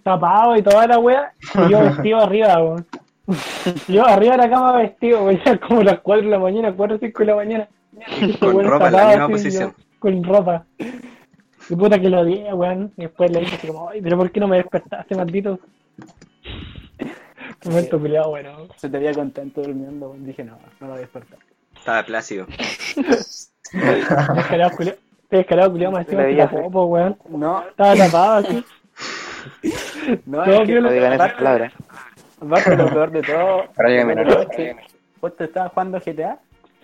tapados y toda la weá. Y yo vestido arriba, weón. *laughs* Yo arriba de la cama vestido, ya como las 4 de la mañana, 4 o 5 de la mañana. *laughs* Estos Con weones ropa en la misma así, posición. yo Con ropa. Y puta que lo odié, weón. Y después le dije así como, ay, pero ¿por qué no me despertaste, maldito? *laughs* Momento peleado, bueno. Se te veía contento durmiendo, weón. Dije, no, no lo voy a despertar. Estaba plácido. Descarado, culiao. Te descarado, culiao, más encima Le se veía tapó, po, weón. No, Estaba tapado así. no, Todo es que, No digan esas palabras. Aparte lo peor de todo, *laughs* menor. que justo estaba jugando GTA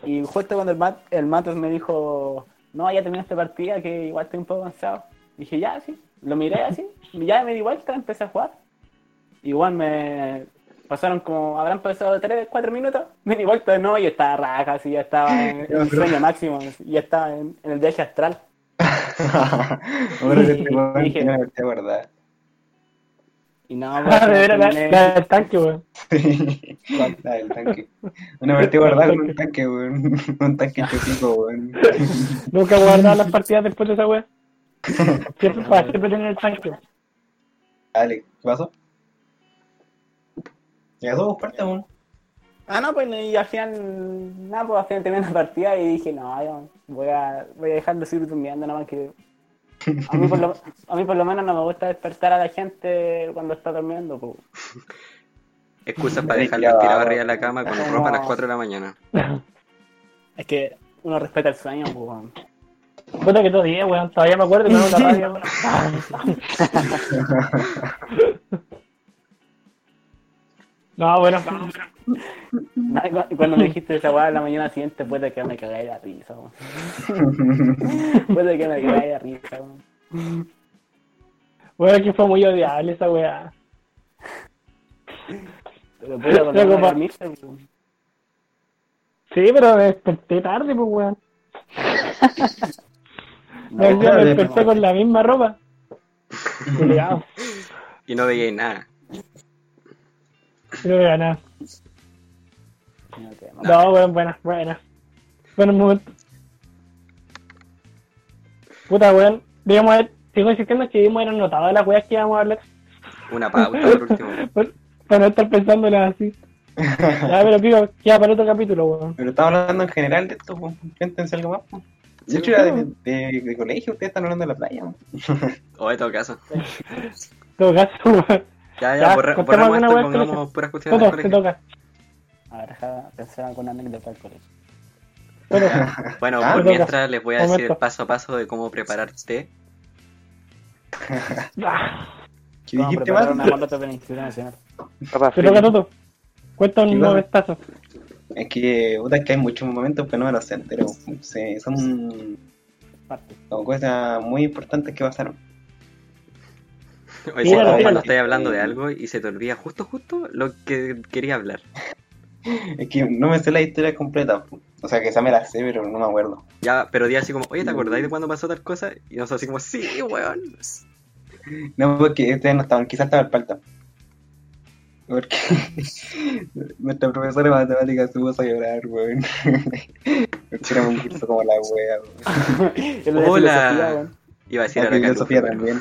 y justo cuando el, Mat, el Matos me dijo, no, ya terminé esta partida que igual estoy un poco cansado. Dije, ya, sí. Lo miré así, ya me di vuelta, empecé a jugar. Igual me pasaron como, habrán pasado 3, 4 minutos, me di vuelta de nuevo y estaba raja, así, ya estaba en, en *laughs* el sueño máximo, ya estaba en, en el viaje astral. *laughs* Este Dije- Y no, *laughs* Ah, de la, la del tanque, weón. Sí. La del tanque. Una partida guardada con un tanque, weón. Un tanque chopico, weón. *laughs* Nunca guardaba las partidas después de esa weá. *laughs* Siempre, para siempre tener el tanque. Dale, ¿qué pasó? Ya dos partes, weón. Ah, no, pues y al final, nada, pues al final terminé la partida y dije, no, yo voy a, voy a dejarlo seguir durmiendo, nada más que... A mí, por lo, *laughs* a mí por lo menos no me gusta despertar a la gente cuando está durmiendo, pues. Excusas para dejarlo tirado arriba de la cama con No. *laughs* ropa a las 4 de la mañana. *laughs* Es que uno respeta el sueño, pues. weón. Puta que todo día, weón. Todavía me acuerdo que no la radio, weón. No, bueno. No, cuando me dijiste esa weá la mañana siguiente, puede que me cagué de risa, weón. *laughs* Puede que me cagué de risa, weón. Bueno, que fue muy odiable esa weá. Pero pude volver a Luego, pa- dormirse, weón. Sí, pero me desperté tarde, pues weón. No, Me, desperté con la misma ropa. *laughs* Y no veía nada. No veo nada. no, que- No, weón, buena, buena. Buenos momentos. Puta, weón. Debíamos haber, sigo insistiendo que debíamos haber anotado las weas que íbamos a hablar. Una pauta por último. *laughs* Para no estar pensándolas así. Ya, pero pico, queda para otro capítulo, weón. Pero estamos hablando en general de esto. Cuéntense algo más, pues. De hecho, era de, de, de colegio, ustedes están hablando de la playa, weón. O en todo caso. Todo caso, weón. Ya, ya, contemos borramos alguna esto y pongamos puras cuestiones del colegio. toca. A ver, deja pensar alguna anécdota del colegio. *laughs* Bueno, Ah, por mientras les voy a decir el paso a paso de cómo preparar té. *laughs* Ah, ¿Qué Vamos a dijiste preparar más? una el Instituto Nacional. Papá Te toca. Toto. Cuenta un momentazo. Es que, puta, es que hay muchos momentos que no me los sé entero. Se- son Parte. como cosas muy importantes que pasaron. Oye, Tíralo, como cuando estás hablando de algo y se te olvida justo, justo lo que quería hablar. Es que no me sé la historia completa. O sea, que esa me la sé, pero no me acuerdo. Ya, pero di así como, oye, ¿te acordáis de cuando pasó tal cosa? Y nosotros así como, sí, weón. No, porque ustedes no estaban, quizás estaba el palta. Porque *laughs* nuestra profesora de matemáticas se puso a llorar, weón. *laughs* Porque era un curso como la wea, weón. *laughs* Hola. Iba a decir La filosofía también.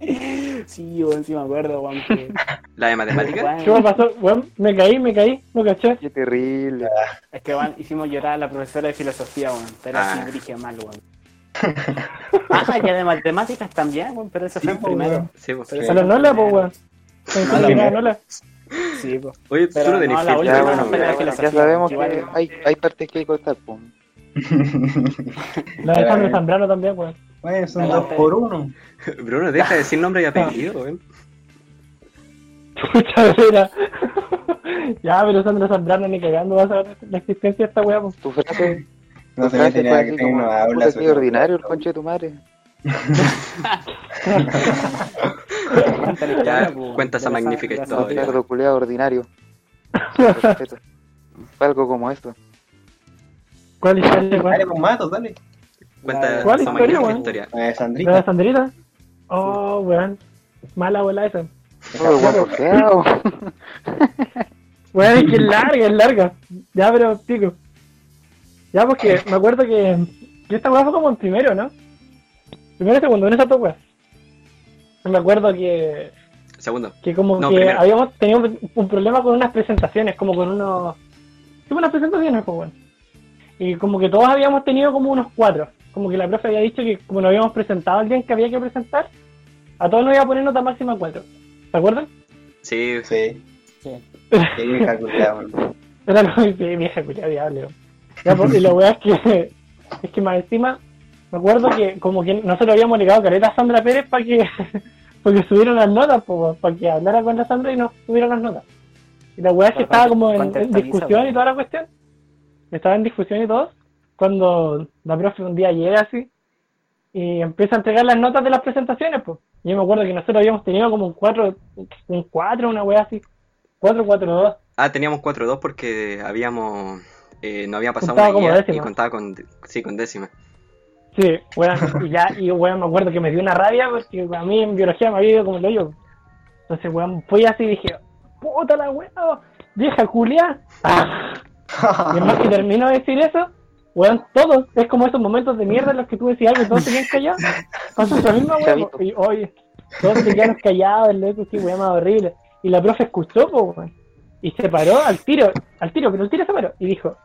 *laughs* Sí, weón, sí me acuerdo, weón. que- *laughs* La de matemáticas. ¿Qué me pasó? Weón, me caí, me caí, no caché. Qué terrible. Es que weón, hicimos llorar a la profesora de filosofía, weón. Pero Ah. así brige mal, weón. *laughs* Ah, y de matemáticas también, weón, pero eso fue en Sí, pues, primero. Sí, pues. Pero A eso la fue Nola, en pues, weón. Que weón. Nola. Sí, pues. Oye, tú Pero no tenés no, la Ya, no bueno, fue la de ya, filosofía, ya sabemos que hay, hay partes que hay que cortar. po. La de Alejandro Zambrano también, weón. Bueno, son No, dos pero- por uno. Bruno, deja de decir nombre y apellido, weón. *laughs* Pucha vera. ya, pero Sandra Zambrano ni cagando va a saber la existencia de esta weá, pues. Tu frase, No se nada así que como, una aula. sobre- ordinario el conche de tu madre. *laughs* Ya, pues, cuenta esa magnífica historia. Cerdo culeado ordinario. *laughs* Algo como esto. ¿Cuál historia, Dale con matos, dale. Cuenta ¿Cuál historia, weón? historia. ¿La de Sandrita. Sandrita? Oh, weón. Mala bola esa. Todo guapo feo. *laughs* Weón, es que es larga, es larga. Ya, pero, pico. Ya, porque me acuerdo que, que esta weá fue como en primero, ¿no? Primero y segundo, en esas dos weas. Me acuerdo que, Segundo. que como No, que primero. habíamos tenido un, un problema con unas presentaciones, como con unos... Sí, unas presentaciones, pues bueno. Y como que todos habíamos tenido como unos cuatro. Como que la profe había dicho que como nos habíamos presentado al día en que había que presentar, a todos nos iba a poner nota máxima cuatro. ¿Se acuerdan? Sí, Sí. Sí. Sí, hija culiao, weón. *laughs* Era vieja culia diablo. Ya, y la weá es que, *laughs* es que más encima, me acuerdo que como que nosotros habíamos ligado careta a Sandra Pérez para que, *laughs* para que subieran las notas, para que hablara con la Sandra y nos subieran las notas. Y la weá es que estaba como en, discusión y toda la cuestión. Estaba en discusión y todo. Cuando la profe un día llega así y empieza a entregar las notas de las presentaciones, pues. Y Yo me acuerdo que nosotros habíamos tenido como un 4, un 4, una weá así. 4, 4, 2. Ah, teníamos 4-2 porque habíamos. eh, no había pasado Contaba una como guía y contaba con. Sí, con décima. Sí, weón, y ya, y weón, me acuerdo que me dio una rabia porque a mí en biología me había ido como el hoyo. Entonces, weón, fui así y dije, puta la weón, vieja culia. Ah. *laughs* Y además que termino de decir eso, weón, todos, es como esos momentos de mierda en los que tú decías algo y todos se quedan callados. Pasa esa misma weón, y oye, todos se quedaron callados, el loco, sí, weón, más horrible. Y la profe escuchó, po, weón, y se paró al tiro, al tiro, pero el tiro se paró, y dijo,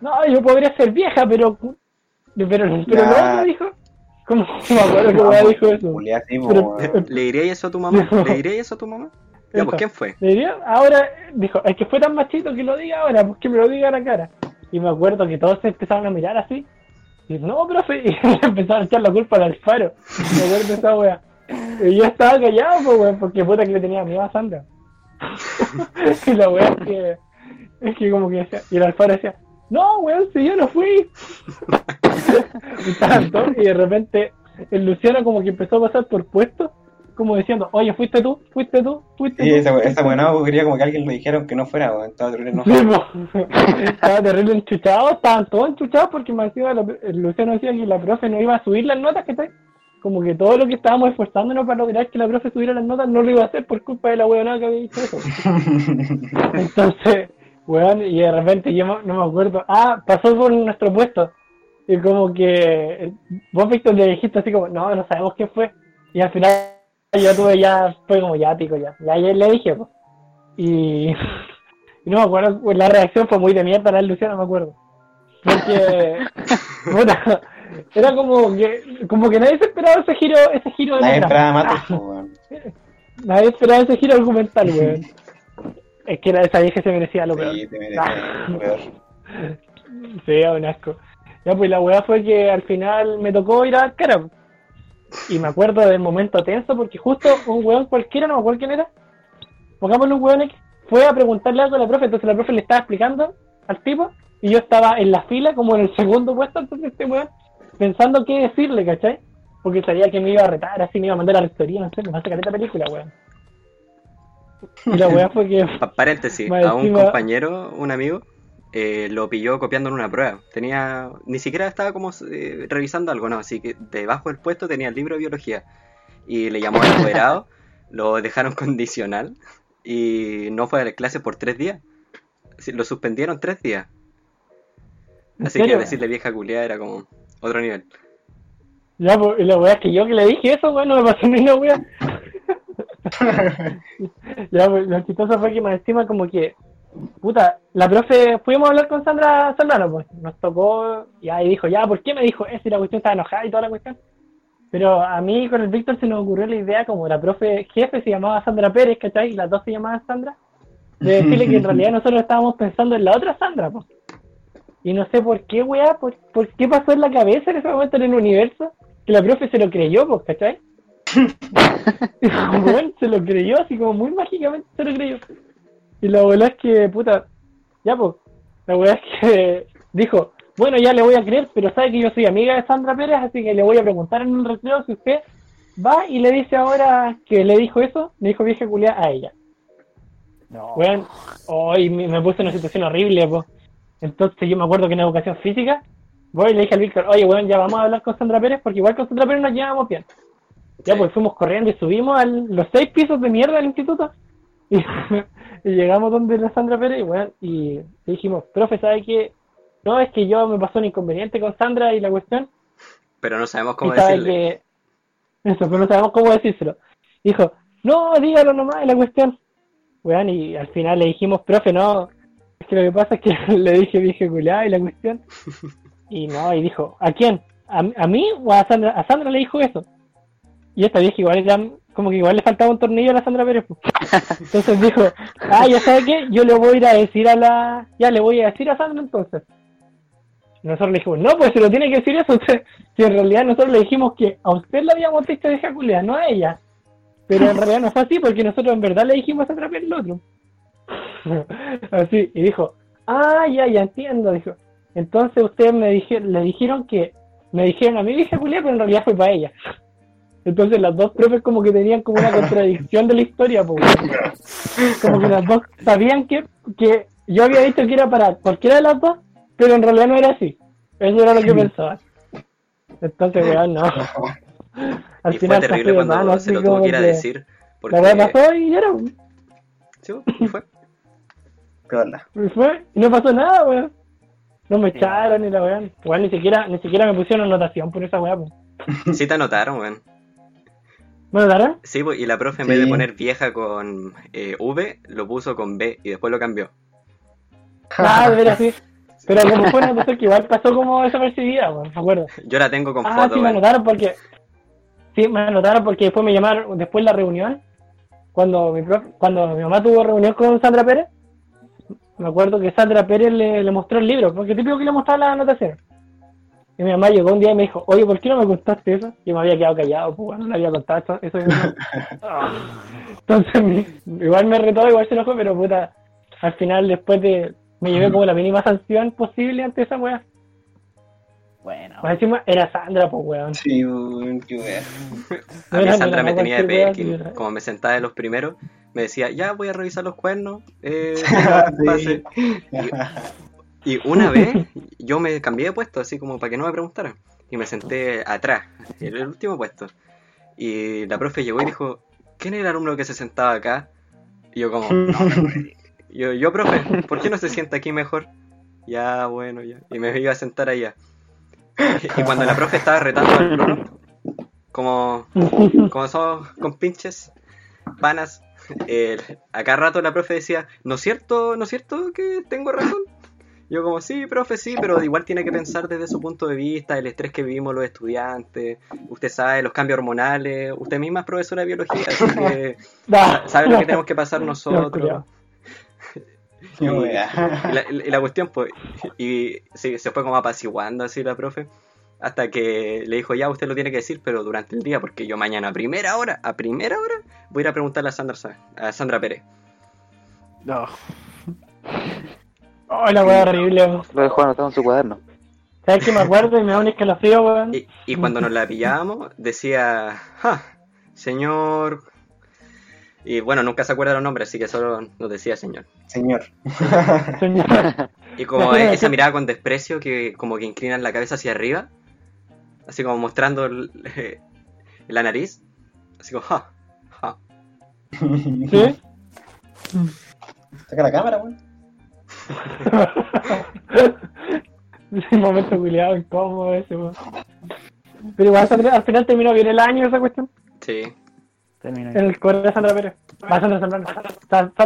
no, yo podría ser vieja, pero pero, pero no, dijo. ¿Cómo me acuerdo que weá dijo eso? Sí, Pero-. ¿Le diría eso a tu mamá? *laughs* ¿Le diría eso a tu mamá? Ya, pues, ¿quién fue? Le diría, ahora, dijo, es que fue tan machito que lo diga ahora, pues que me lo diga a la cara. Y me acuerdo que todos se empezaron a mirar así. Y no, profe, *laughs* y empezaron a echar la culpa al Alfaro. Me acuerdo de esa wea. Y yo estaba callado, pues, weón, porque puta que le tenía miedo a Sandra. *laughs* y la wea es que, es que como que decía, y el Alfaro decía, no, weón, si yo no fui. *laughs* y todos, y de repente el Luciano como que empezó a pasar por puestos, como diciendo, oye, fuiste tú, fuiste tú, fuiste Sí, tú. esa, esa buena quería como que alguien le dijeron que no fuera, weón. Estaba terrible Sí, po. *laughs* Estaba terrible enchuchado, estaban todos enchuchados porque me decía, Luciano decía que la profe no iba a subir las notas, que como que todo lo que estábamos esforzándonos para lograr que la profe subiera las notas no lo iba a hacer por culpa de la weonada que había dicho eso. *laughs* Entonces, weón, y de repente yo no no me acuerdo, ah, pasó por nuestro puesto. Y como que eh, vos, Víctor, le dijiste así como, no, no sabemos quién fue. Y al final yo tuve ya, fue como ya, pico, ya. Ya, le dije, pues. Y, *laughs* y no me acuerdo, pues, la reacción fue muy de mierda la de Luciano, me acuerdo. Porque, *laughs* puta, era como que, como que nadie se esperaba ese giro, ese giro de Nadie esperaba. *laughs* Nadie ese giro argumental, weón. Es que esa vieja se merecía lo peor. Sí, te mereces lo peor. Sí, un asco. Ya, pues la weá fue que al final me tocó ir a dar cara. Y me acuerdo del momento tenso porque justo un weón cualquiera, no me acuerdo quién era, pongámosle un weón X, fue a preguntarle algo a la profe, entonces la profe le estaba explicando al tipo y yo estaba en la fila como en el segundo puesto, entonces este weón pensando qué decirle, ¿cachai? Porque sabía que me iba a retar, así me iba a mandar a la rectoría, no sé, me va a sacar esta película, weón. Y la weá fue que. Pa- paréntesis, *laughs* a un encima- compañero, un amigo, eh, lo pilló copiando en una prueba. Tenía, ni siquiera estaba como eh, revisando algo, no, así que debajo del puesto tenía el libro de biología. Y le llamó al apoderado, *laughs* lo dejaron condicional y no fue a la clase por tres días. Lo suspendieron tres días. ¿En Así que decirle vieja culiada era como otro nivel. Ya, pues, y la weá es que yo que le dije eso, weón, no me pasó ni una weá. *laughs* *laughs* ya, pues, lo chistoso fue que más encima como que, puta, la profe, fuimos a hablar con Sandra Solano, pues, nos tocó, y ahí dijo, ya, ¿por qué me dijo eso? Y la cuestión estaba enojada y toda la cuestión. Pero a mí con el Víctor se nos ocurrió la idea, como la profe jefe se llamaba Sandra Pérez, ¿cachai? Y las dos se llamaban Sandra, de *laughs* decirle que en realidad nosotros estábamos pensando en la otra Sandra, pues. Y no sé por qué, weá, por, por qué pasó en la cabeza en ese momento en el universo, que la profe se lo creyó, pues, ¿cachai? *laughs* *laughs* Weón, se lo creyó, así como muy mágicamente se lo creyó. Y la verdad es que, puta, ya pues, la verdad es que *laughs* dijo, bueno, ya le voy a creer, pero sabe que yo soy amiga de Sandra Pérez, así que le voy a preguntar en un recreo si usted va y le dice ahora que le dijo eso, le dijo vieja culia a ella. No. Weón, hoy me, me puse en una situación horrible, pues. Entonces yo me acuerdo que en educación física, voy y le dije al Víctor, oye, weón, ya vamos a hablar con Sandra Pérez, porque igual con Sandra Pérez nos llevamos bien. Ya pues fuimos corriendo y subimos a los seis pisos de mierda del instituto y, *laughs* y llegamos donde la Sandra Pérez y, weón, y le dijimos, profe, ¿sabe qué? No, es que yo me pasó un inconveniente con Sandra y la cuestión, Pero no sabemos y cómo decirle. que... *laughs* Eso, pero no sabemos cómo decírselo. Dijo, no, dígalo nomás, es la cuestión. Weón, y al final le dijimos, profe, no, es que lo que pasa es que *laughs* le dije vieja culiada y la cuestión. Y no, y dijo, ¿a quién? ¿A, a mí o a Sandra? A Sandra le dijo eso. Y esta vieja igual era, como que igual le faltaba un tornillo a la Sandra Pérez. pues. Entonces dijo, ah, ya sabe qué, yo le voy a ir a decir a la, ya le voy a decir a Sandra entonces. Nosotros le dijimos, no, pues se lo tiene que decir eso usted. Si en realidad nosotros le dijimos que a usted le habíamos dicho vieja culiada, no a ella. Pero en realidad no fue así porque nosotros en verdad le dijimos a Sandra Pérez lo otro. *laughs* Así, y dijo, ah, ya, ya entiendo, dijo. Entonces ustedes me dije, le dijeron que, me dijeron a mí vieja culiada, pero en realidad fue para ella. Entonces las dos profes como que tenían como una contradicción de la historia, pues. Como que las dos sabían que, que yo había dicho que era para cualquiera de las dos, pero en realidad no era así. Eso era lo que pensaban. Entonces, weón, no. *laughs* Al y fue final terrible pasé de cuando mano, se lo tuvo que ir a decir. Porque... La pasó y ya era, weón. Sí, y fue. *laughs* ¿Qué onda? Y fue, y no pasó nada, weón. No me echaron ni la weón. Weón, ni siquiera, ni siquiera me pusieron anotación por esa weá, pues. Sí te anotaron, weón. ¿Me notaron? Sí, pues, y la profe en vez de poner vieja con eh, V, lo puso con B y después lo cambió. Ah, de veras, sí. Pero como fue una que igual pasó como desapercibida, weón, me acuerdo. Yo la tengo con Ah, foto, sí, me anotaron porque. Sí, me anotaron porque después me llamaron, después de la reunión, cuando mi, prof- cuando mi mamá tuvo reunión con Sandra Pérez, me acuerdo que Sandra Pérez le, le mostró el libro, porque típico que le mostraba las anotaciones. Y mi mamá llegó un día y me dijo, oye, ¿por qué no me contaste eso? Yo me había quedado callado, pues no le había contado eso. eso eso. *laughs* Entonces, igual me retó, igual se enojó, pero puta, al final después de. Me llevé como la mínima sanción posible ante esa weá. Bueno. Más encima era Sandra, pues weón. Sí, weón, qué wea. *laughs* A mí Sandra me tenía de wea, sí. Como me sentaba de los primeros, me decía, ya voy a revisar los cuernos. Eh, *laughs* Sí. Pase". Y, una vez *laughs* yo me cambié de puesto, así como para que no me preguntaran. Y me senté atrás, en el último puesto. Y la profe llegó y dijo, ¿quién era el alumno que se sentaba acá? Y yo como, "No, *laughs* yo, yo, profe, ¿por qué no se sienta aquí mejor? Ya, bueno, ya. Y me iba a sentar allá. Y cuando la profe estaba retando al alumno, como, como somos compinches, panas, eh, a cada rato la profe decía, ¿no es cierto, no es cierto que tengo razón? Yo como, sí, profe, sí, pero igual tiene que pensar desde su punto de vista, el estrés que vivimos los estudiantes, usted sabe, los cambios hormonales, usted misma es profesora de biología, así que *laughs* sabe lo que tenemos que pasar *laughs* nosotros. *laughs* Y, la, y la cuestión, pues, y sí, se fue como apaciguando así la profe, hasta que le dijo, ya, usted lo tiene que decir, pero durante el día, porque yo mañana a primera hora, a primera hora, voy a ir a preguntarle a Sandra, Sa- a Sandra Pérez. No. Oh, la weá horrible, weón. Lo dejó anotado en su cuaderno. ¿Sabes qué me acuerdo? Y me da un escalofrío, weón. Y, y cuando nos la pillábamos, decía, ja, señor Y bueno, nunca se acuerda los nombres, así que solo nos decía señor. Señor. *laughs* Señor. Y como es- esa mirada con desprecio que como que inclinan la cabeza hacia arriba, así como mostrando el- la nariz, así como, ja, ja. ¿Sí? Saca la cámara, weón. *laughs* Ese momento culiado incómodo ese, weón. Pero igual Sandra- al final terminó bien el año esa cuestión. Sí. Termino. En el core de Sandra Pérez. Va Sandra Sandra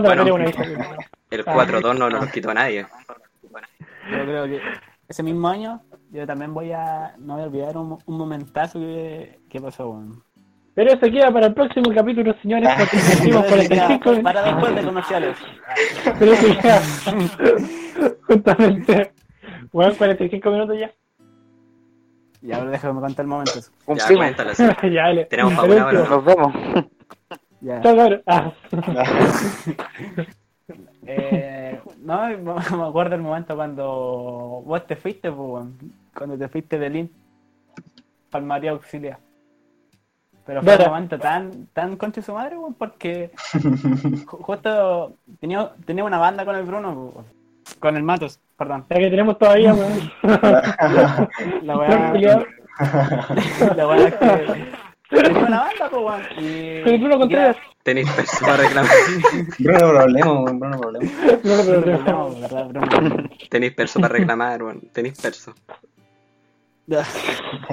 Bueno. Pérez una hija. El 4-2 no nos lo quitó a nadie. Yo creo que ese mismo año yo también voy a no voy a olvidar un, un momentazo que, que pasó, weón. Pero eso queda para el próximo capítulo, señores, porque *laughs* hicimos 45 Para después de comerciales. *laughs* Pero eso queda *laughs* justamente. Bueno, 45 minutos ya. Y ahora déjame contar el momento. Ya, Cumplimos. sí. ya, dale. Tenemos para una hora. Nos vemos. Ya. Chao. Ah. Eh, no, me acuerdo el momento cuando vos te fuiste, pues, cuando te fuiste de Lin para el María Auxilia. Pero fue un momento tan, tan concha de su madre, weón, porque *laughs* ju- justo tenía, tenía una banda con el Bruno, pues, weón. con el Matos, perdón. La que tenemos todavía, weón. *laughs* La weá, *laughs* la weá es que tenía una banda, pues, weón. Y, Con el Bruno Contreras. Tenéis perso para reclamar. Bruno Problema, weón, Bruno Problema. No, no, pero- era- pero- no, ¿verdad, Bruno? Tenéis perso para reclamar, weón. Tenéis perso. Ya.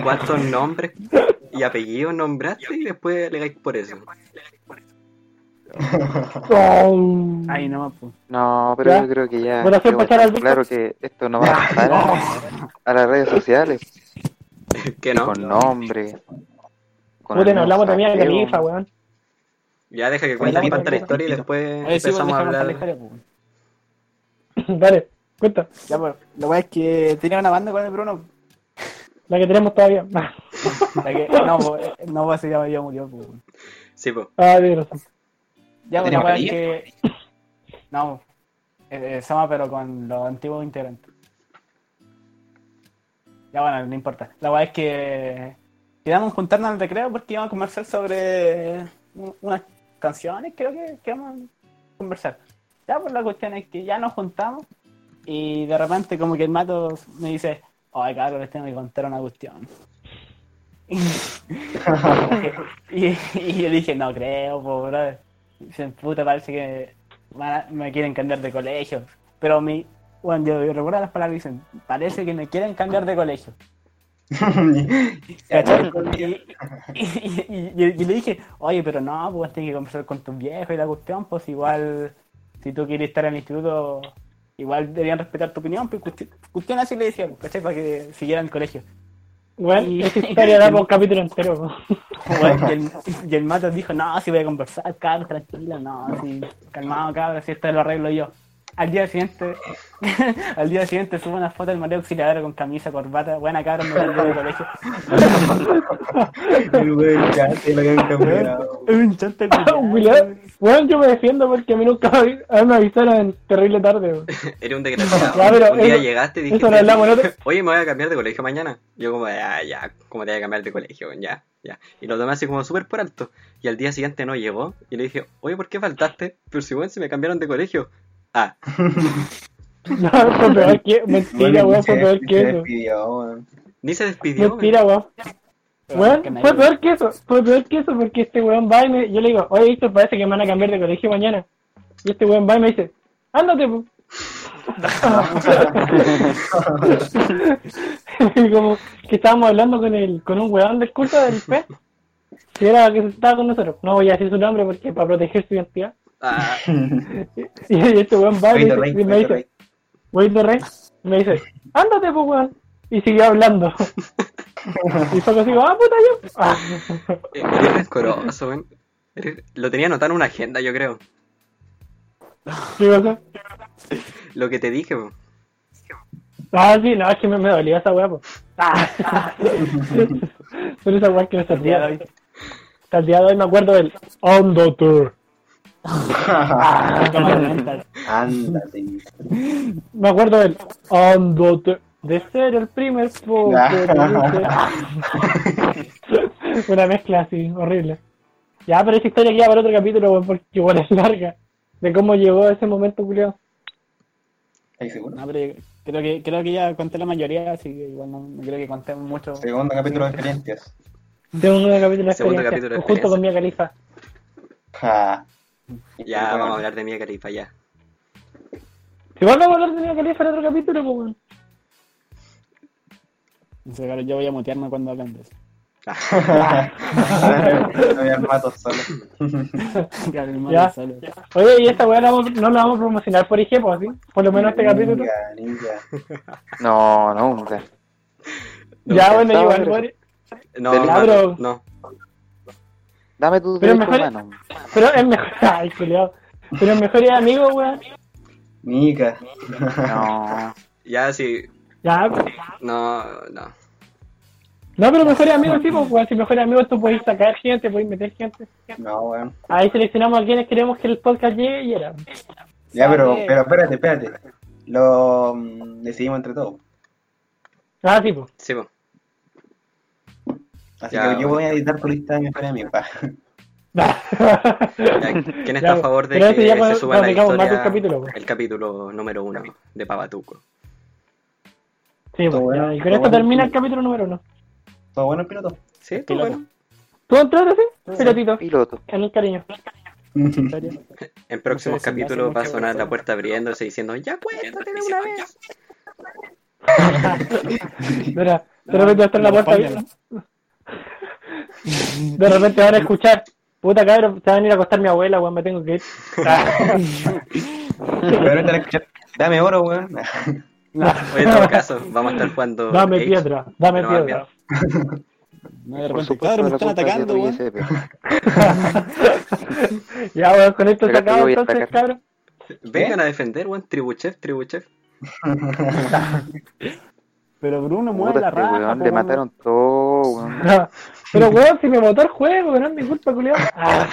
¿Cuántos nombres y apellidos nombraste y después alegáis por eso? Ahí no, pues. No, pero ¿Ya? yo creo que ya Bueno, pasar al claro que esto no va a pasar a, a las redes sociales. *laughs* que no? Con nombre. Con Puta, el no hablamos también de saqueo. Califa, weón. Ya deja que cuente cuenta la historia y después Oye, sí, empezamos a hablar. historia, pues. *laughs* Dale, cuenta. Ya, pues, la weá es que tenía una banda con el Bruno. La que tenemos todavía. *laughs* *laughs* Ah, que, no, pues, eh, no, pues, ya, ya murió, pues. Sí, pues. Ah, tienes razón. Ya, pues, la ¿Tenemos weá es María? que. No, eh, Sama, pero con los antiguos integrantes. Ya, bueno, no importa. La weá es que. Quedamos juntarnos al recreo porque íbamos a conversar sobre unas canciones, creo que, que íbamos a conversar. Ya, pues la cuestión es que ya nos juntamos y de repente como que el mato me dice, ay cabrón, les tengo que contar una cuestión. Y, y yo dije, no creo, po, brother. Dicen, puta, parece que me quieren cambiar de colegio. Pero mi, bueno, yo, yo recuerdo las palabras dicen, parece que me quieren cambiar de colegio. *laughs* Y, le dije, oye, pero no, pues tienes que conversar con tus viejos y la cuestión, pues igual, si tú quieres estar en el instituto, igual deberían respetar tu opinión, pues cuestión, cuestión así le decía, pues, ¿cachai? Para que siguieran el colegio. Bueno, Y- esa historia da *laughs* por un capítulo entero. Bueno, y, el, y el Matos dijo, no, si voy a conversar, cabrón, tranquilo, no, si, calmado, cabrón, si esto lo arreglo yo. Al día siguiente, *laughs* al día siguiente subo una foto del María Auxiliadora con camisa, corbata, buena cabrón, me cambié de colegio. *laughs* El cambiado. Un chante Bueno, yo me defiendo porque a mí nunca me a mí me avisaron terrible tarde. weón. *laughs* Eres un desgraciado. Ya, pero un día eso- llegaste y dijiste, lo hablamos, ¿no? te- *laughs* oye, me voy a cambiar de colegio mañana. Yo como, ya, ya, ¿cómo te voy a cambiar de colegio? Ya, ya. Y lo tomé así como súper por alto. Y al día siguiente no llegó. Y le dije, oye, ¿por qué faltaste? Pero si, bueno, si me cambiaron de colegio. Ah, *laughs* No, fue peor que. Mentira, weón, fue peor que Se eso. despidió, weón. ni se despidió. Mentira, weón. Weón, fue peor que eso. Fue peor que eso porque este weón va y me. Yo le digo, oye, Víctor, parece que me van a cambiar de colegio mañana. Y este weón va y me dice, ándate, po. Y *laughs* como que estábamos hablando con el con un weón del curso del P. Si era que estaba con nosotros. No voy a decir su nombre porque para proteger su identidad. Ah, *laughs* Y este weón va y me dice, y me dice, me dice, ándate, pues, weón. Y siguió hablando. *laughs* y fue así, ah, puta, yo. Ah. eres rencoroso, weón. Lo tenía anotado en una agenda, yo creo. ¿Qué cosa? Lo que te dije, weón. Ah, sí, no, es que me, me dolía esa weá, pues. *laughs* Ah. Pero esa weá es que me El día de servía. hoy. Hasta el día de hoy me acuerdo del. Cámara mental. Ándate. Me acuerdo del Ándate. De ser el primer poco. *laughs* Una mezcla así, horrible. Ya, pero esa historia queda para otro capítulo, weón, porque igual es larga. De cómo llegó ese momento. ¿Estás seguro? No, pero creo que, creo que ya conté la mayoría, así que igual no, no creo que conté mucho. Segundo capítulo de experiencias. Segundo capítulo de Segundo experiencia, capítulo de junto con Mia Khalifa. Ja. Ya vamos a hablar de Mia Khalifa ya. Igual vamos a hablar de Mia Khalifa en otro capítulo, pues, No claro, yo voy a mutearme cuando hablen de eso. No *laughs* solo. *laughs* Ya. solo. Oye, y esta weá la vamos- no la vamos a promocionar por IG, pues, ¿sí? Por lo menos este capítulo. Ninja, ninja. No, no, nunca. Ya, bueno, igual. No, mano, Cabro. no. Dame tu Pero mejor- humano. Pero es mejor. *laughs* Ay, culiao. Pero es mejor es amigo, weón. Nica. No. Ya sí. Ya, No, no. no, pero mejores amigos, sí, pues, weón. Si mejores amigos tú podés sacar gente, podés meter gente. No, weón. Ahí seleccionamos a quienes queremos que el podcast llegue y era. Ya, pero, pero espérate, espérate. Lo mm, decidimos entre todos. Ah, sí, pues. Sí, po. Así Ya, que yo voy a editar tu lista de mejores amigos. pa. Ya, ¿Quién *laughs* está Ya, a favor de pero eso que ya se cuando- suba a la cuando tengamos más historia del capítulo, po. el capítulo número uno de Papatuco? Sí, pues. bueno. Y con esto termina el capítulo número uno. ¿Todo bueno el piloto? Sí, todo Piloto. bueno. ¿Tú entraste, sí? Pelotito. Piloto. En el cariño. *laughs* En próximos capítulos va a sonar la puerta abriéndose diciendo ¡Ya cuéntate de una vez! *laughs* Mira, de repente va a estar la puerta póngalo. De repente van a escuchar. Puta cabrón, se van a ir a acostar mi abuela, weón, me tengo que ir. *laughs* Dame oro, weón. Oye, en todo caso, vamos a estar jugando. Dame Age. piedra, dame No, piedra. *laughs* No, de repente, me están atacando, weón. *laughs* Ya, weón, con esto se acaba voy entonces, cabrón. Vengan a defender, weón. Tribuchef, Tribuchef. *laughs* Pero Bruno mueve la este raja. weón, le weón. mataron todo, weón. Pero weón, si me botó el juego, no es mi culpa, culiao. Ah,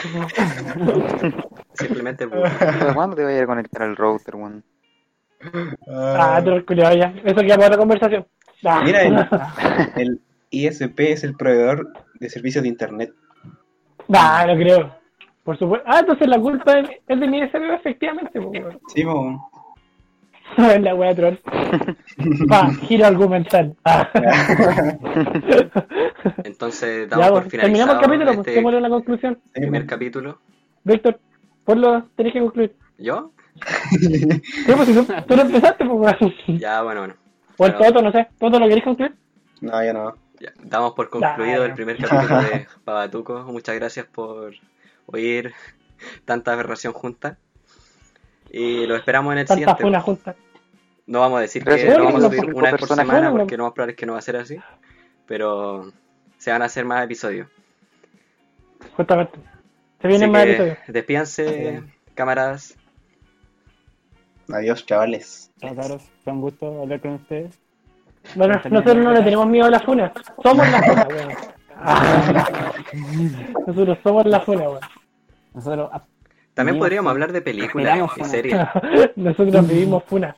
Simplemente ¿Pero ¿Cuándo te a ir a conectar al router, weón? Ah, el culiao ya. Eso queda para otra conversación. Ah. Mira, el, *laughs* el ISP es el proveedor de servicios de internet. Nah, no creo. Por supuesto. Ah, entonces la culpa es, de mi SBO, efectivamente, pues, weón. Sí, po. *laughs* la wea troll. Pa, giro argumental. *laughs* Ah. entonces damos ya, por pues, finalizado terminamos el capítulo, pues, este démosle una conclusión. primer capítulo. Víctor, ponlo, tenés que concluir. ¿Yo? *laughs* Sí, pues tú, tú lo empezaste, pues, weón. Ya, bueno, bueno. O el Toto, no sé. ¿Toto lo querés concluir? No, ya no. ya, damos por concluido el primer capítulo de *laughs* Babatuco. Muchas gracias por oír tanta aberración junta. Y lo esperamos en el Tanta siguiente. funa junta. No vamos a decir que lo vamos a subir una vez por personas. semana porque lo más probable es que no va a ser así. Pero se van a hacer más episodios. Justamente. Se vienen Así más que episodios. despídanse, camaradas. Adiós, chavales. Chao, cabros. Fue un gusto hablar con ustedes. Bueno, nosotros no le tenemos miedo a la funa. Somos la funa, weón. *laughs* Ah. Nosotros somos la funa, weón. Nosotros También podríamos hablar de películas y series. *laughs* Nosotros vivimos funa.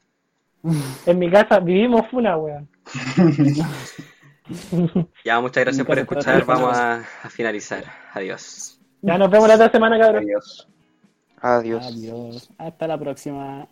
En mi casa vivimos funa, weón. Ya, muchas gracias por escuchar. Vamos a, a finalizar. Adiós. Ya nos vemos la otra semana, cabrón. Adiós. Adiós. Adiós. Hasta la próxima.